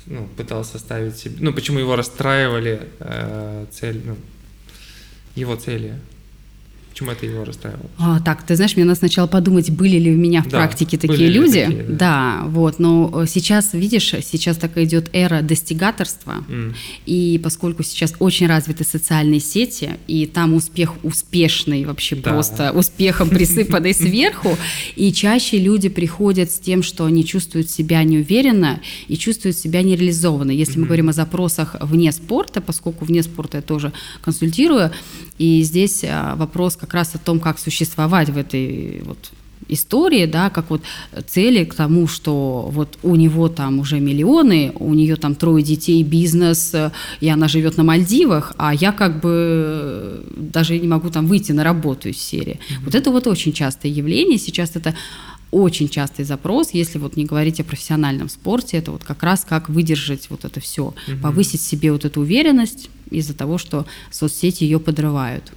ну, пытался ставить себе, ну, почему его расстраивали э, цель, ну, его цели? Почему это его расстраивало? А, так, ты знаешь, мне надо сначала подумать, были ли у меня в да, практике такие люди. Такие, да. да, вот, но сейчас, видишь, сейчас такая идет эра достигаторства, mm. и поскольку сейчас очень развиты социальные сети, и там успех успешный, вообще да. просто успехом присыпанный *laughs* сверху, и чаще люди приходят с тем, что они чувствуют себя неуверенно и чувствуют себя нереализованно. Если мы говорим о запросах вне спорта, поскольку вне спорта я тоже консультирую, и здесь а, вопрос как раз о том, как существовать в этой вот истории, да, как вот цели к тому, что вот у него там уже миллионы, у нее там трое детей, бизнес, и она живет на Мальдивах, а я как бы даже не могу там выйти на работу из серии. Mm-hmm. Вот это вот очень частое явление, сейчас это очень частый запрос, если вот не говорить о профессиональном спорте, это вот как раз как выдержать вот это все, угу. повысить себе вот эту уверенность из-за того, что соцсети ее подрывают.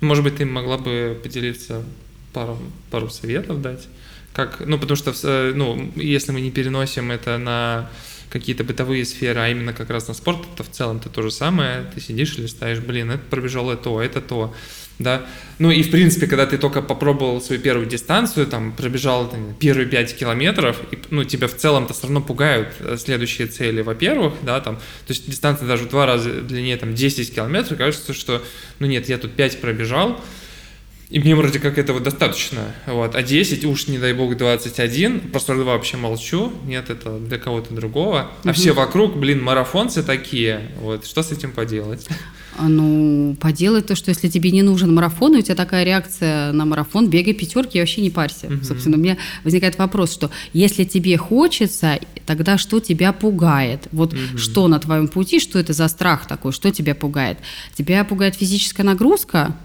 Может быть, ты могла бы поделиться пару, пару советов дать? Как, ну, потому что, э, ну, если мы не переносим это на какие-то бытовые сферы, а именно как раз на спорт, то в целом это то же самое. Ты сидишь и листаешь, блин, это пробежал это то, это то. Да. Ну и в принципе, когда ты только попробовал свою первую дистанцию, там пробежал там, первые 5 километров, и, ну тебя в целом-то все равно пугают э, следующие цели, во-первых, да, там, то есть дистанция даже в два раза длиннее, там 10 километров, кажется, что, ну нет, я тут 5 пробежал, и мне вроде как этого достаточно. Вот. А 10, уж не дай бог 21, про 42 вообще молчу. Нет, это для кого-то другого. А угу. все вокруг, блин, марафонцы такие. Вот. Что с этим поделать? А, ну, поделать то, что если тебе не нужен марафон, у тебя такая реакция на марафон, бегай пятерки и вообще не парься. Угу. Собственно, у меня возникает вопрос, что если тебе хочется, тогда что тебя пугает? Вот угу. что на твоем пути, что это за страх такой, что тебя пугает? Тебя пугает физическая нагрузка?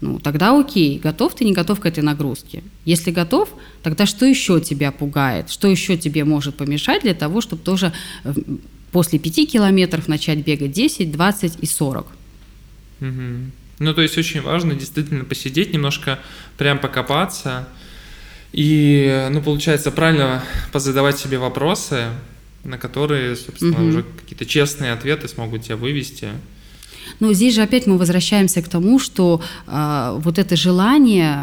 Ну, тогда окей, готов ты, не готов к этой нагрузке. Если готов, тогда что еще тебя пугает? Что еще тебе может помешать для того, чтобы тоже э, после 5 километров начать бегать 10, 20 и 40? Угу. Ну, то есть очень важно действительно посидеть немножко, прям покопаться и, ну, получается, правильно позадавать себе вопросы, на которые, собственно, угу. уже какие-то честные ответы смогут тебя вывести. Но здесь же опять мы возвращаемся к тому, что э, вот это желание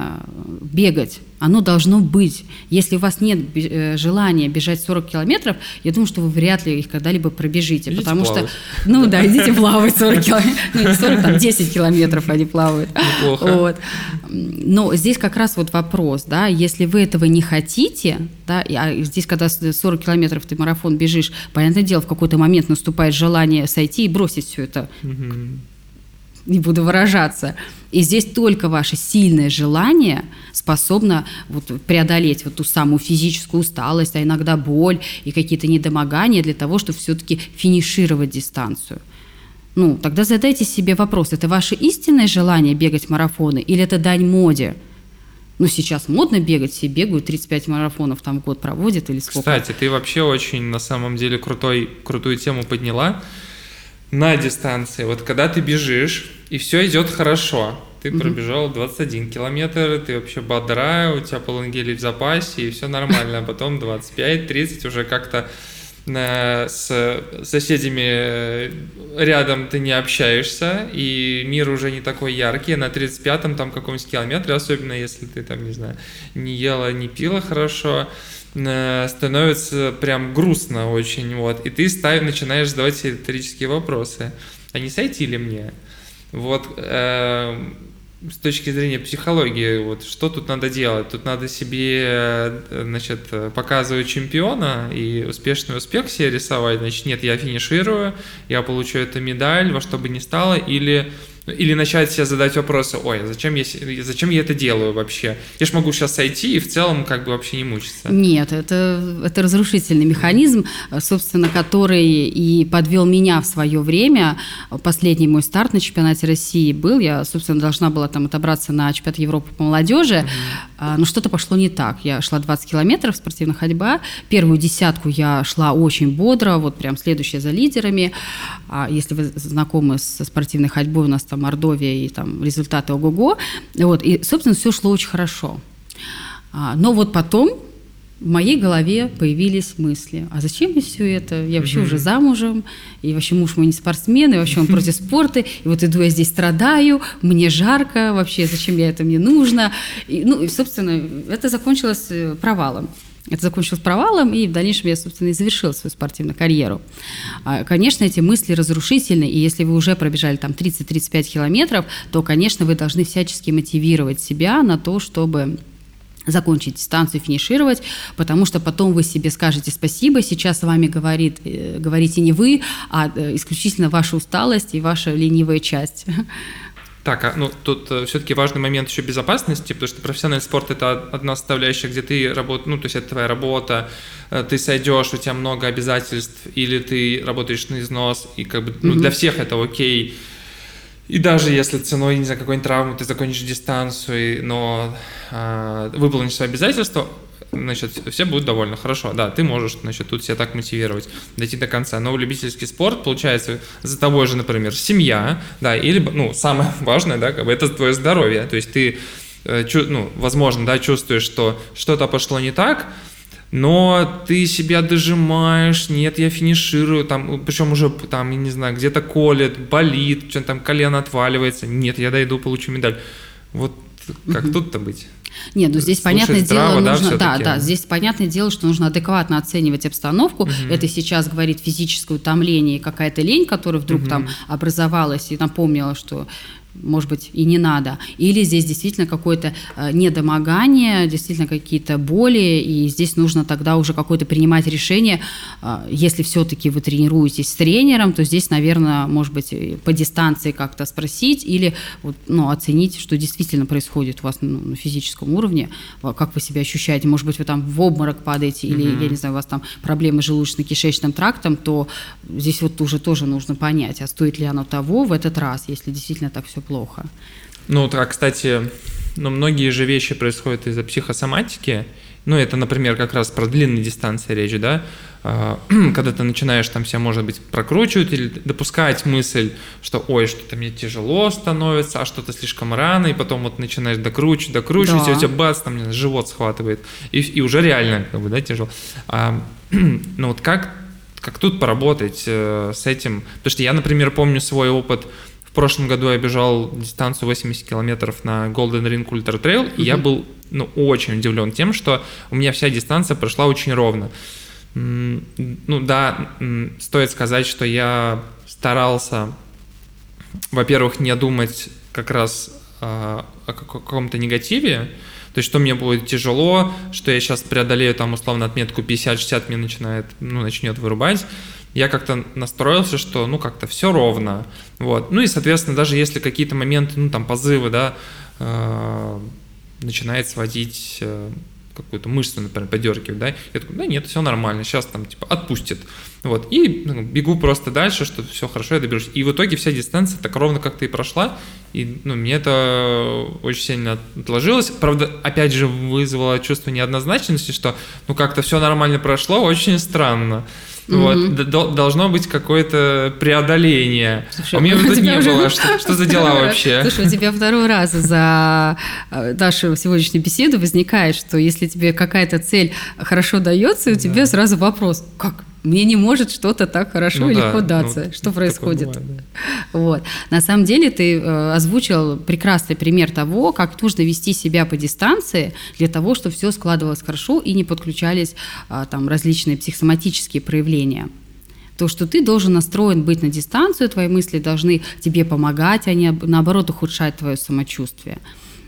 бегать, оно должно быть. Если у вас нет э, желания бежать 40 километров, я думаю, что вы вряд ли их когда-либо пробежите. Идите потому плавать. что, ну да, идите плавать 40 *laughs* километров. Ну не 40, там 10 километров они плавают. Неплохо. Вот. Но здесь как раз вот вопрос, да, если вы этого не хотите, да, а здесь, когда 40 километров ты марафон бежишь, понятное дело, в какой-то момент наступает желание сойти и бросить все это. Угу не буду выражаться. И здесь только ваше сильное желание способно вот преодолеть вот ту самую физическую усталость, а иногда боль и какие-то недомогания для того, чтобы все-таки финишировать дистанцию. Ну, тогда задайте себе вопрос, это ваше истинное желание бегать марафоны или это дань моде? Ну, сейчас модно бегать, все бегают, 35 марафонов там в год проводят или сколько. Кстати, ты вообще очень, на самом деле, крутой, крутую тему подняла на дистанции. Вот когда ты бежишь, и все идет хорошо, ты mm-hmm. пробежал 21 километр, ты вообще бодрая, у тебя полангелий в запасе, и все нормально. А потом 25-30 уже как-то э, с соседями рядом ты не общаешься, и мир уже не такой яркий, а на 35-м там каком-нибудь километре, особенно если ты там, не знаю, не ела, не пила хорошо, Э, становится прям грустно очень, вот, и ты ставь, начинаешь задавать себе риторические вопросы. А не сойти ли мне? Вот, э, с точки зрения психологии, вот, что тут надо делать? Тут надо себе, э, значит, показывать чемпиона и успешный успех себе рисовать, значит, нет, я финиширую, я получу эту медаль, во что бы ни стало, или или начать себе задать вопросы, ой, а зачем я, зачем я это делаю вообще? Я же могу сейчас сойти и в целом как бы вообще не мучиться. Нет, это, это разрушительный механизм, собственно, который и подвел меня в свое время. Последний мой старт на чемпионате России был, я, собственно, должна была там отобраться на чемпионат Европы по молодежи, угу. но что-то пошло не так. Я шла 20 километров, спортивная ходьба, первую десятку я шла очень бодро, вот прям следующая за лидерами. А если вы знакомы со спортивной ходьбой, у нас там там Мордовия и там результаты ого-го. Вот, и, собственно, все шло очень хорошо. А, но вот потом в моей голове появились мысли, а зачем мне все это? Я вообще уже замужем, и вообще муж мой не спортсмен, и вообще он против спорта, и вот иду я здесь страдаю, мне жарко, вообще зачем я это мне нужно? И, ну, и, собственно, это закончилось э, провалом. Это закончилось провалом, и в дальнейшем я, собственно, и завершила свою спортивную карьеру. А, конечно, эти мысли разрушительны, и если вы уже пробежали там 30-35 километров, то, конечно, вы должны всячески мотивировать себя на то, чтобы закончить дистанцию, финишировать, потому что потом вы себе скажете спасибо, сейчас с вами говорит, э, говорите не вы, а э, исключительно ваша усталость и ваша ленивая часть. *laughs* Так, а, ну тут э, все-таки важный момент еще безопасности, потому что профессиональный спорт это одна составляющая, где ты работаешь, ну то есть это твоя работа, э, ты сойдешь, у тебя много обязательств, или ты работаешь на износ, и как бы ну, mm-hmm. для всех это окей. И даже если ценой, не знаю, какой-нибудь травмы ты закончишь дистанцию, но э, выполнишь свои обязательства, значит, все будут довольны. Хорошо, да, ты можешь, значит, тут себя так мотивировать, дойти до конца. Но любительский спорт, получается, за тобой же, например, семья, да, или, ну, самое *laughs* важное, да, как бы это твое здоровье. То есть ты, э, ну, возможно, да, чувствуешь, что что-то пошло не так, но ты себя дожимаешь, нет, я финиширую, там, причем уже там, я не знаю, где-то колет, болит, что там колено отваливается, нет, я дойду, получу медаль. Вот как тут-то быть? Нет, ну здесь Слушать понятное здраво, дело, нужно, да, да, да, здесь понятное дело, что нужно адекватно оценивать обстановку. Угу. Это сейчас говорит физическое утомление, какая-то лень, которая вдруг угу. там образовалась и напомнила, что может быть, и не надо. Или здесь действительно какое-то э, недомогание, действительно какие-то боли, и здесь нужно тогда уже какое-то принимать решение. Э, если все-таки вы тренируетесь с тренером, то здесь, наверное, может быть, по дистанции как-то спросить или вот, ну, оценить, что действительно происходит у вас ну, на физическом уровне, как вы себя ощущаете. Может быть, вы там в обморок падаете, или, mm-hmm. я не знаю, у вас там проблемы с желудочно-кишечным трактом, то здесь вот уже тоже нужно понять, а стоит ли оно того в этот раз, если действительно так все плохо. Ну, а, кстати, ну, многие же вещи происходят из-за психосоматики. Ну, это, например, как раз про длинные дистанции речь, да, а, *clears throat* когда ты начинаешь там себя, может быть, прокручивать или допускать мысль, что, ой, что-то мне тяжело становится, а что-то слишком рано, и потом вот начинаешь докручивать, докручивать, да. и у тебя бац, там живот схватывает, и, и уже реально, как бы, да, тяжело. А, *clears throat* ну, вот как, как тут поработать э, с этим? Потому что я, например, помню свой опыт прошлом году я бежал дистанцию 80 километров на Golden Ring Ultra Trail, и я был ну, очень удивлен тем, что у меня вся дистанция прошла очень ровно. Ну да, стоит сказать, что я старался, во-первых, не думать как раз о каком-то негативе, то есть, что мне будет тяжело, что я сейчас преодолею там условно отметку 50-60, мне начинает, ну, начнет вырубать я как-то настроился, что ну как-то все ровно, вот. Ну и, соответственно, даже если какие-то моменты, ну там позывы, да, э, начинает сводить э, какую-то мышцу, например, подергивать, да, я такой, да нет, все нормально, сейчас там типа отпустит, вот, и ну, бегу просто дальше, что все хорошо, я доберусь. И в итоге вся дистанция так ровно как-то и прошла, и ну, мне это очень сильно отложилось. Правда, опять же, вызвало чувство неоднозначности, что ну как-то все нормально прошло, очень странно. Mm-hmm. Вот, должно быть какое-то преодоление. Слушай, а у меня тут не уже... было. Что, что за дела вообще? Слушай, у тебя второй раз за э, нашу сегодняшнюю беседу возникает, что если тебе какая-то цель хорошо дается, у тебя сразу вопрос, как мне не может что-то так хорошо ну, да, легко ну, даться. Ну, что происходит? Бывает, да. Вот. На самом деле ты э, озвучил прекрасный пример того, как нужно вести себя по дистанции для того, чтобы все складывалось хорошо и не подключались э, там различные психосоматические проявления то, что ты должен настроен быть на дистанцию, твои мысли должны тебе помогать, а не наоборот ухудшать твое самочувствие.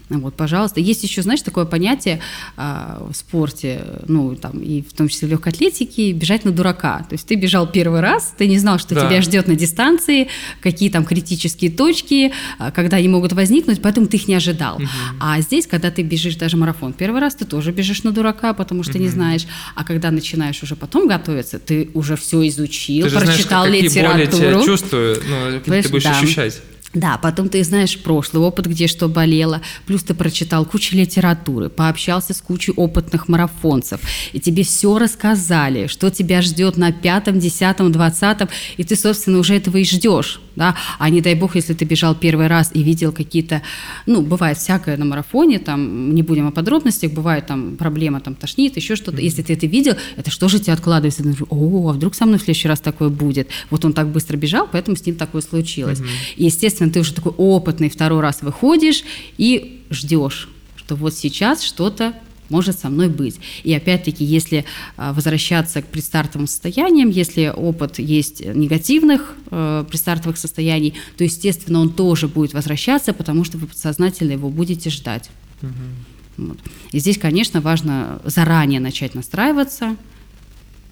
Вот, пожалуйста. Есть еще, знаешь, такое понятие а, в спорте, ну, там, и в том числе в легкой атлетике, бежать на дурака. То есть ты бежал первый раз, ты не знал, что да. тебя ждет на дистанции, какие там критические точки, а, когда они могут возникнуть, поэтому ты их не ожидал. Угу. А здесь, когда ты бежишь даже марафон первый раз, ты тоже бежишь на дурака, потому что угу. не знаешь. А когда начинаешь уже потом готовиться, ты уже все изучил, ты прочитал знаешь, литературу. Боли тебя чувствую, ну, ты будешь да. ощущать. Да, потом ты знаешь прошлый опыт, где что болело, плюс ты прочитал кучу литературы, пообщался с кучей опытных марафонцев, и тебе все рассказали, что тебя ждет на пятом, десятом, двадцатом, и ты, собственно, уже этого и ждешь, да, а не дай бог, если ты бежал первый раз и видел какие-то, ну, бывает всякое на марафоне, там, не будем о подробностях, бывает там проблема, там, тошнит, еще что-то, если ты это видел, это что же тебе откладывается? Ты думаешь, о, а вдруг со мной в следующий раз такое будет? Вот он так быстро бежал, поэтому с ним такое случилось. И, естественно, естественно, ты уже такой опытный, второй раз выходишь и ждешь, что вот сейчас что-то может со мной быть. И опять-таки, если а, возвращаться к предстартовым состояниям, если опыт есть негативных э, предстартовых состояний, то, естественно, он тоже будет возвращаться, потому что вы подсознательно его будете ждать. Угу. Вот. И здесь, конечно, важно заранее начать настраиваться,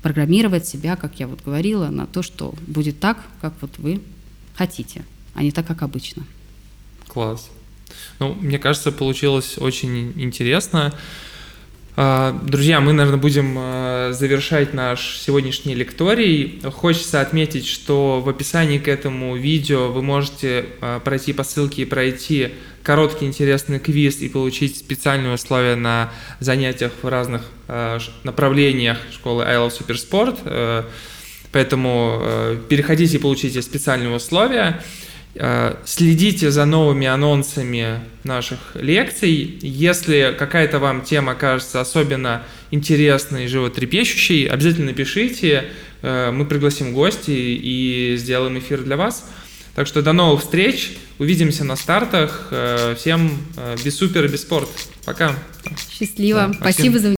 программировать себя, как я вот говорила, на то, что будет так, как вот вы хотите а не так, как обычно. Класс. Ну, мне кажется, получилось очень интересно. А, друзья, мы, наверное, будем а, завершать наш сегодняшний лекторий. Хочется отметить, что в описании к этому видео вы можете а, пройти по ссылке и пройти короткий интересный квиз и получить специальные условия на занятиях в разных направлениях школы I Love Supersport. Поэтому переходите и получите специальные условия. Э, следите за новыми анонсами наших лекций. Если какая-то вам тема кажется особенно интересной, животрепещущей, обязательно напишите. Э, мы пригласим гостей и сделаем эфир для вас. Так что до новых встреч. Увидимся на стартах. Э, всем без супер и без спорт. Пока. Счастливо. Да, Спасибо за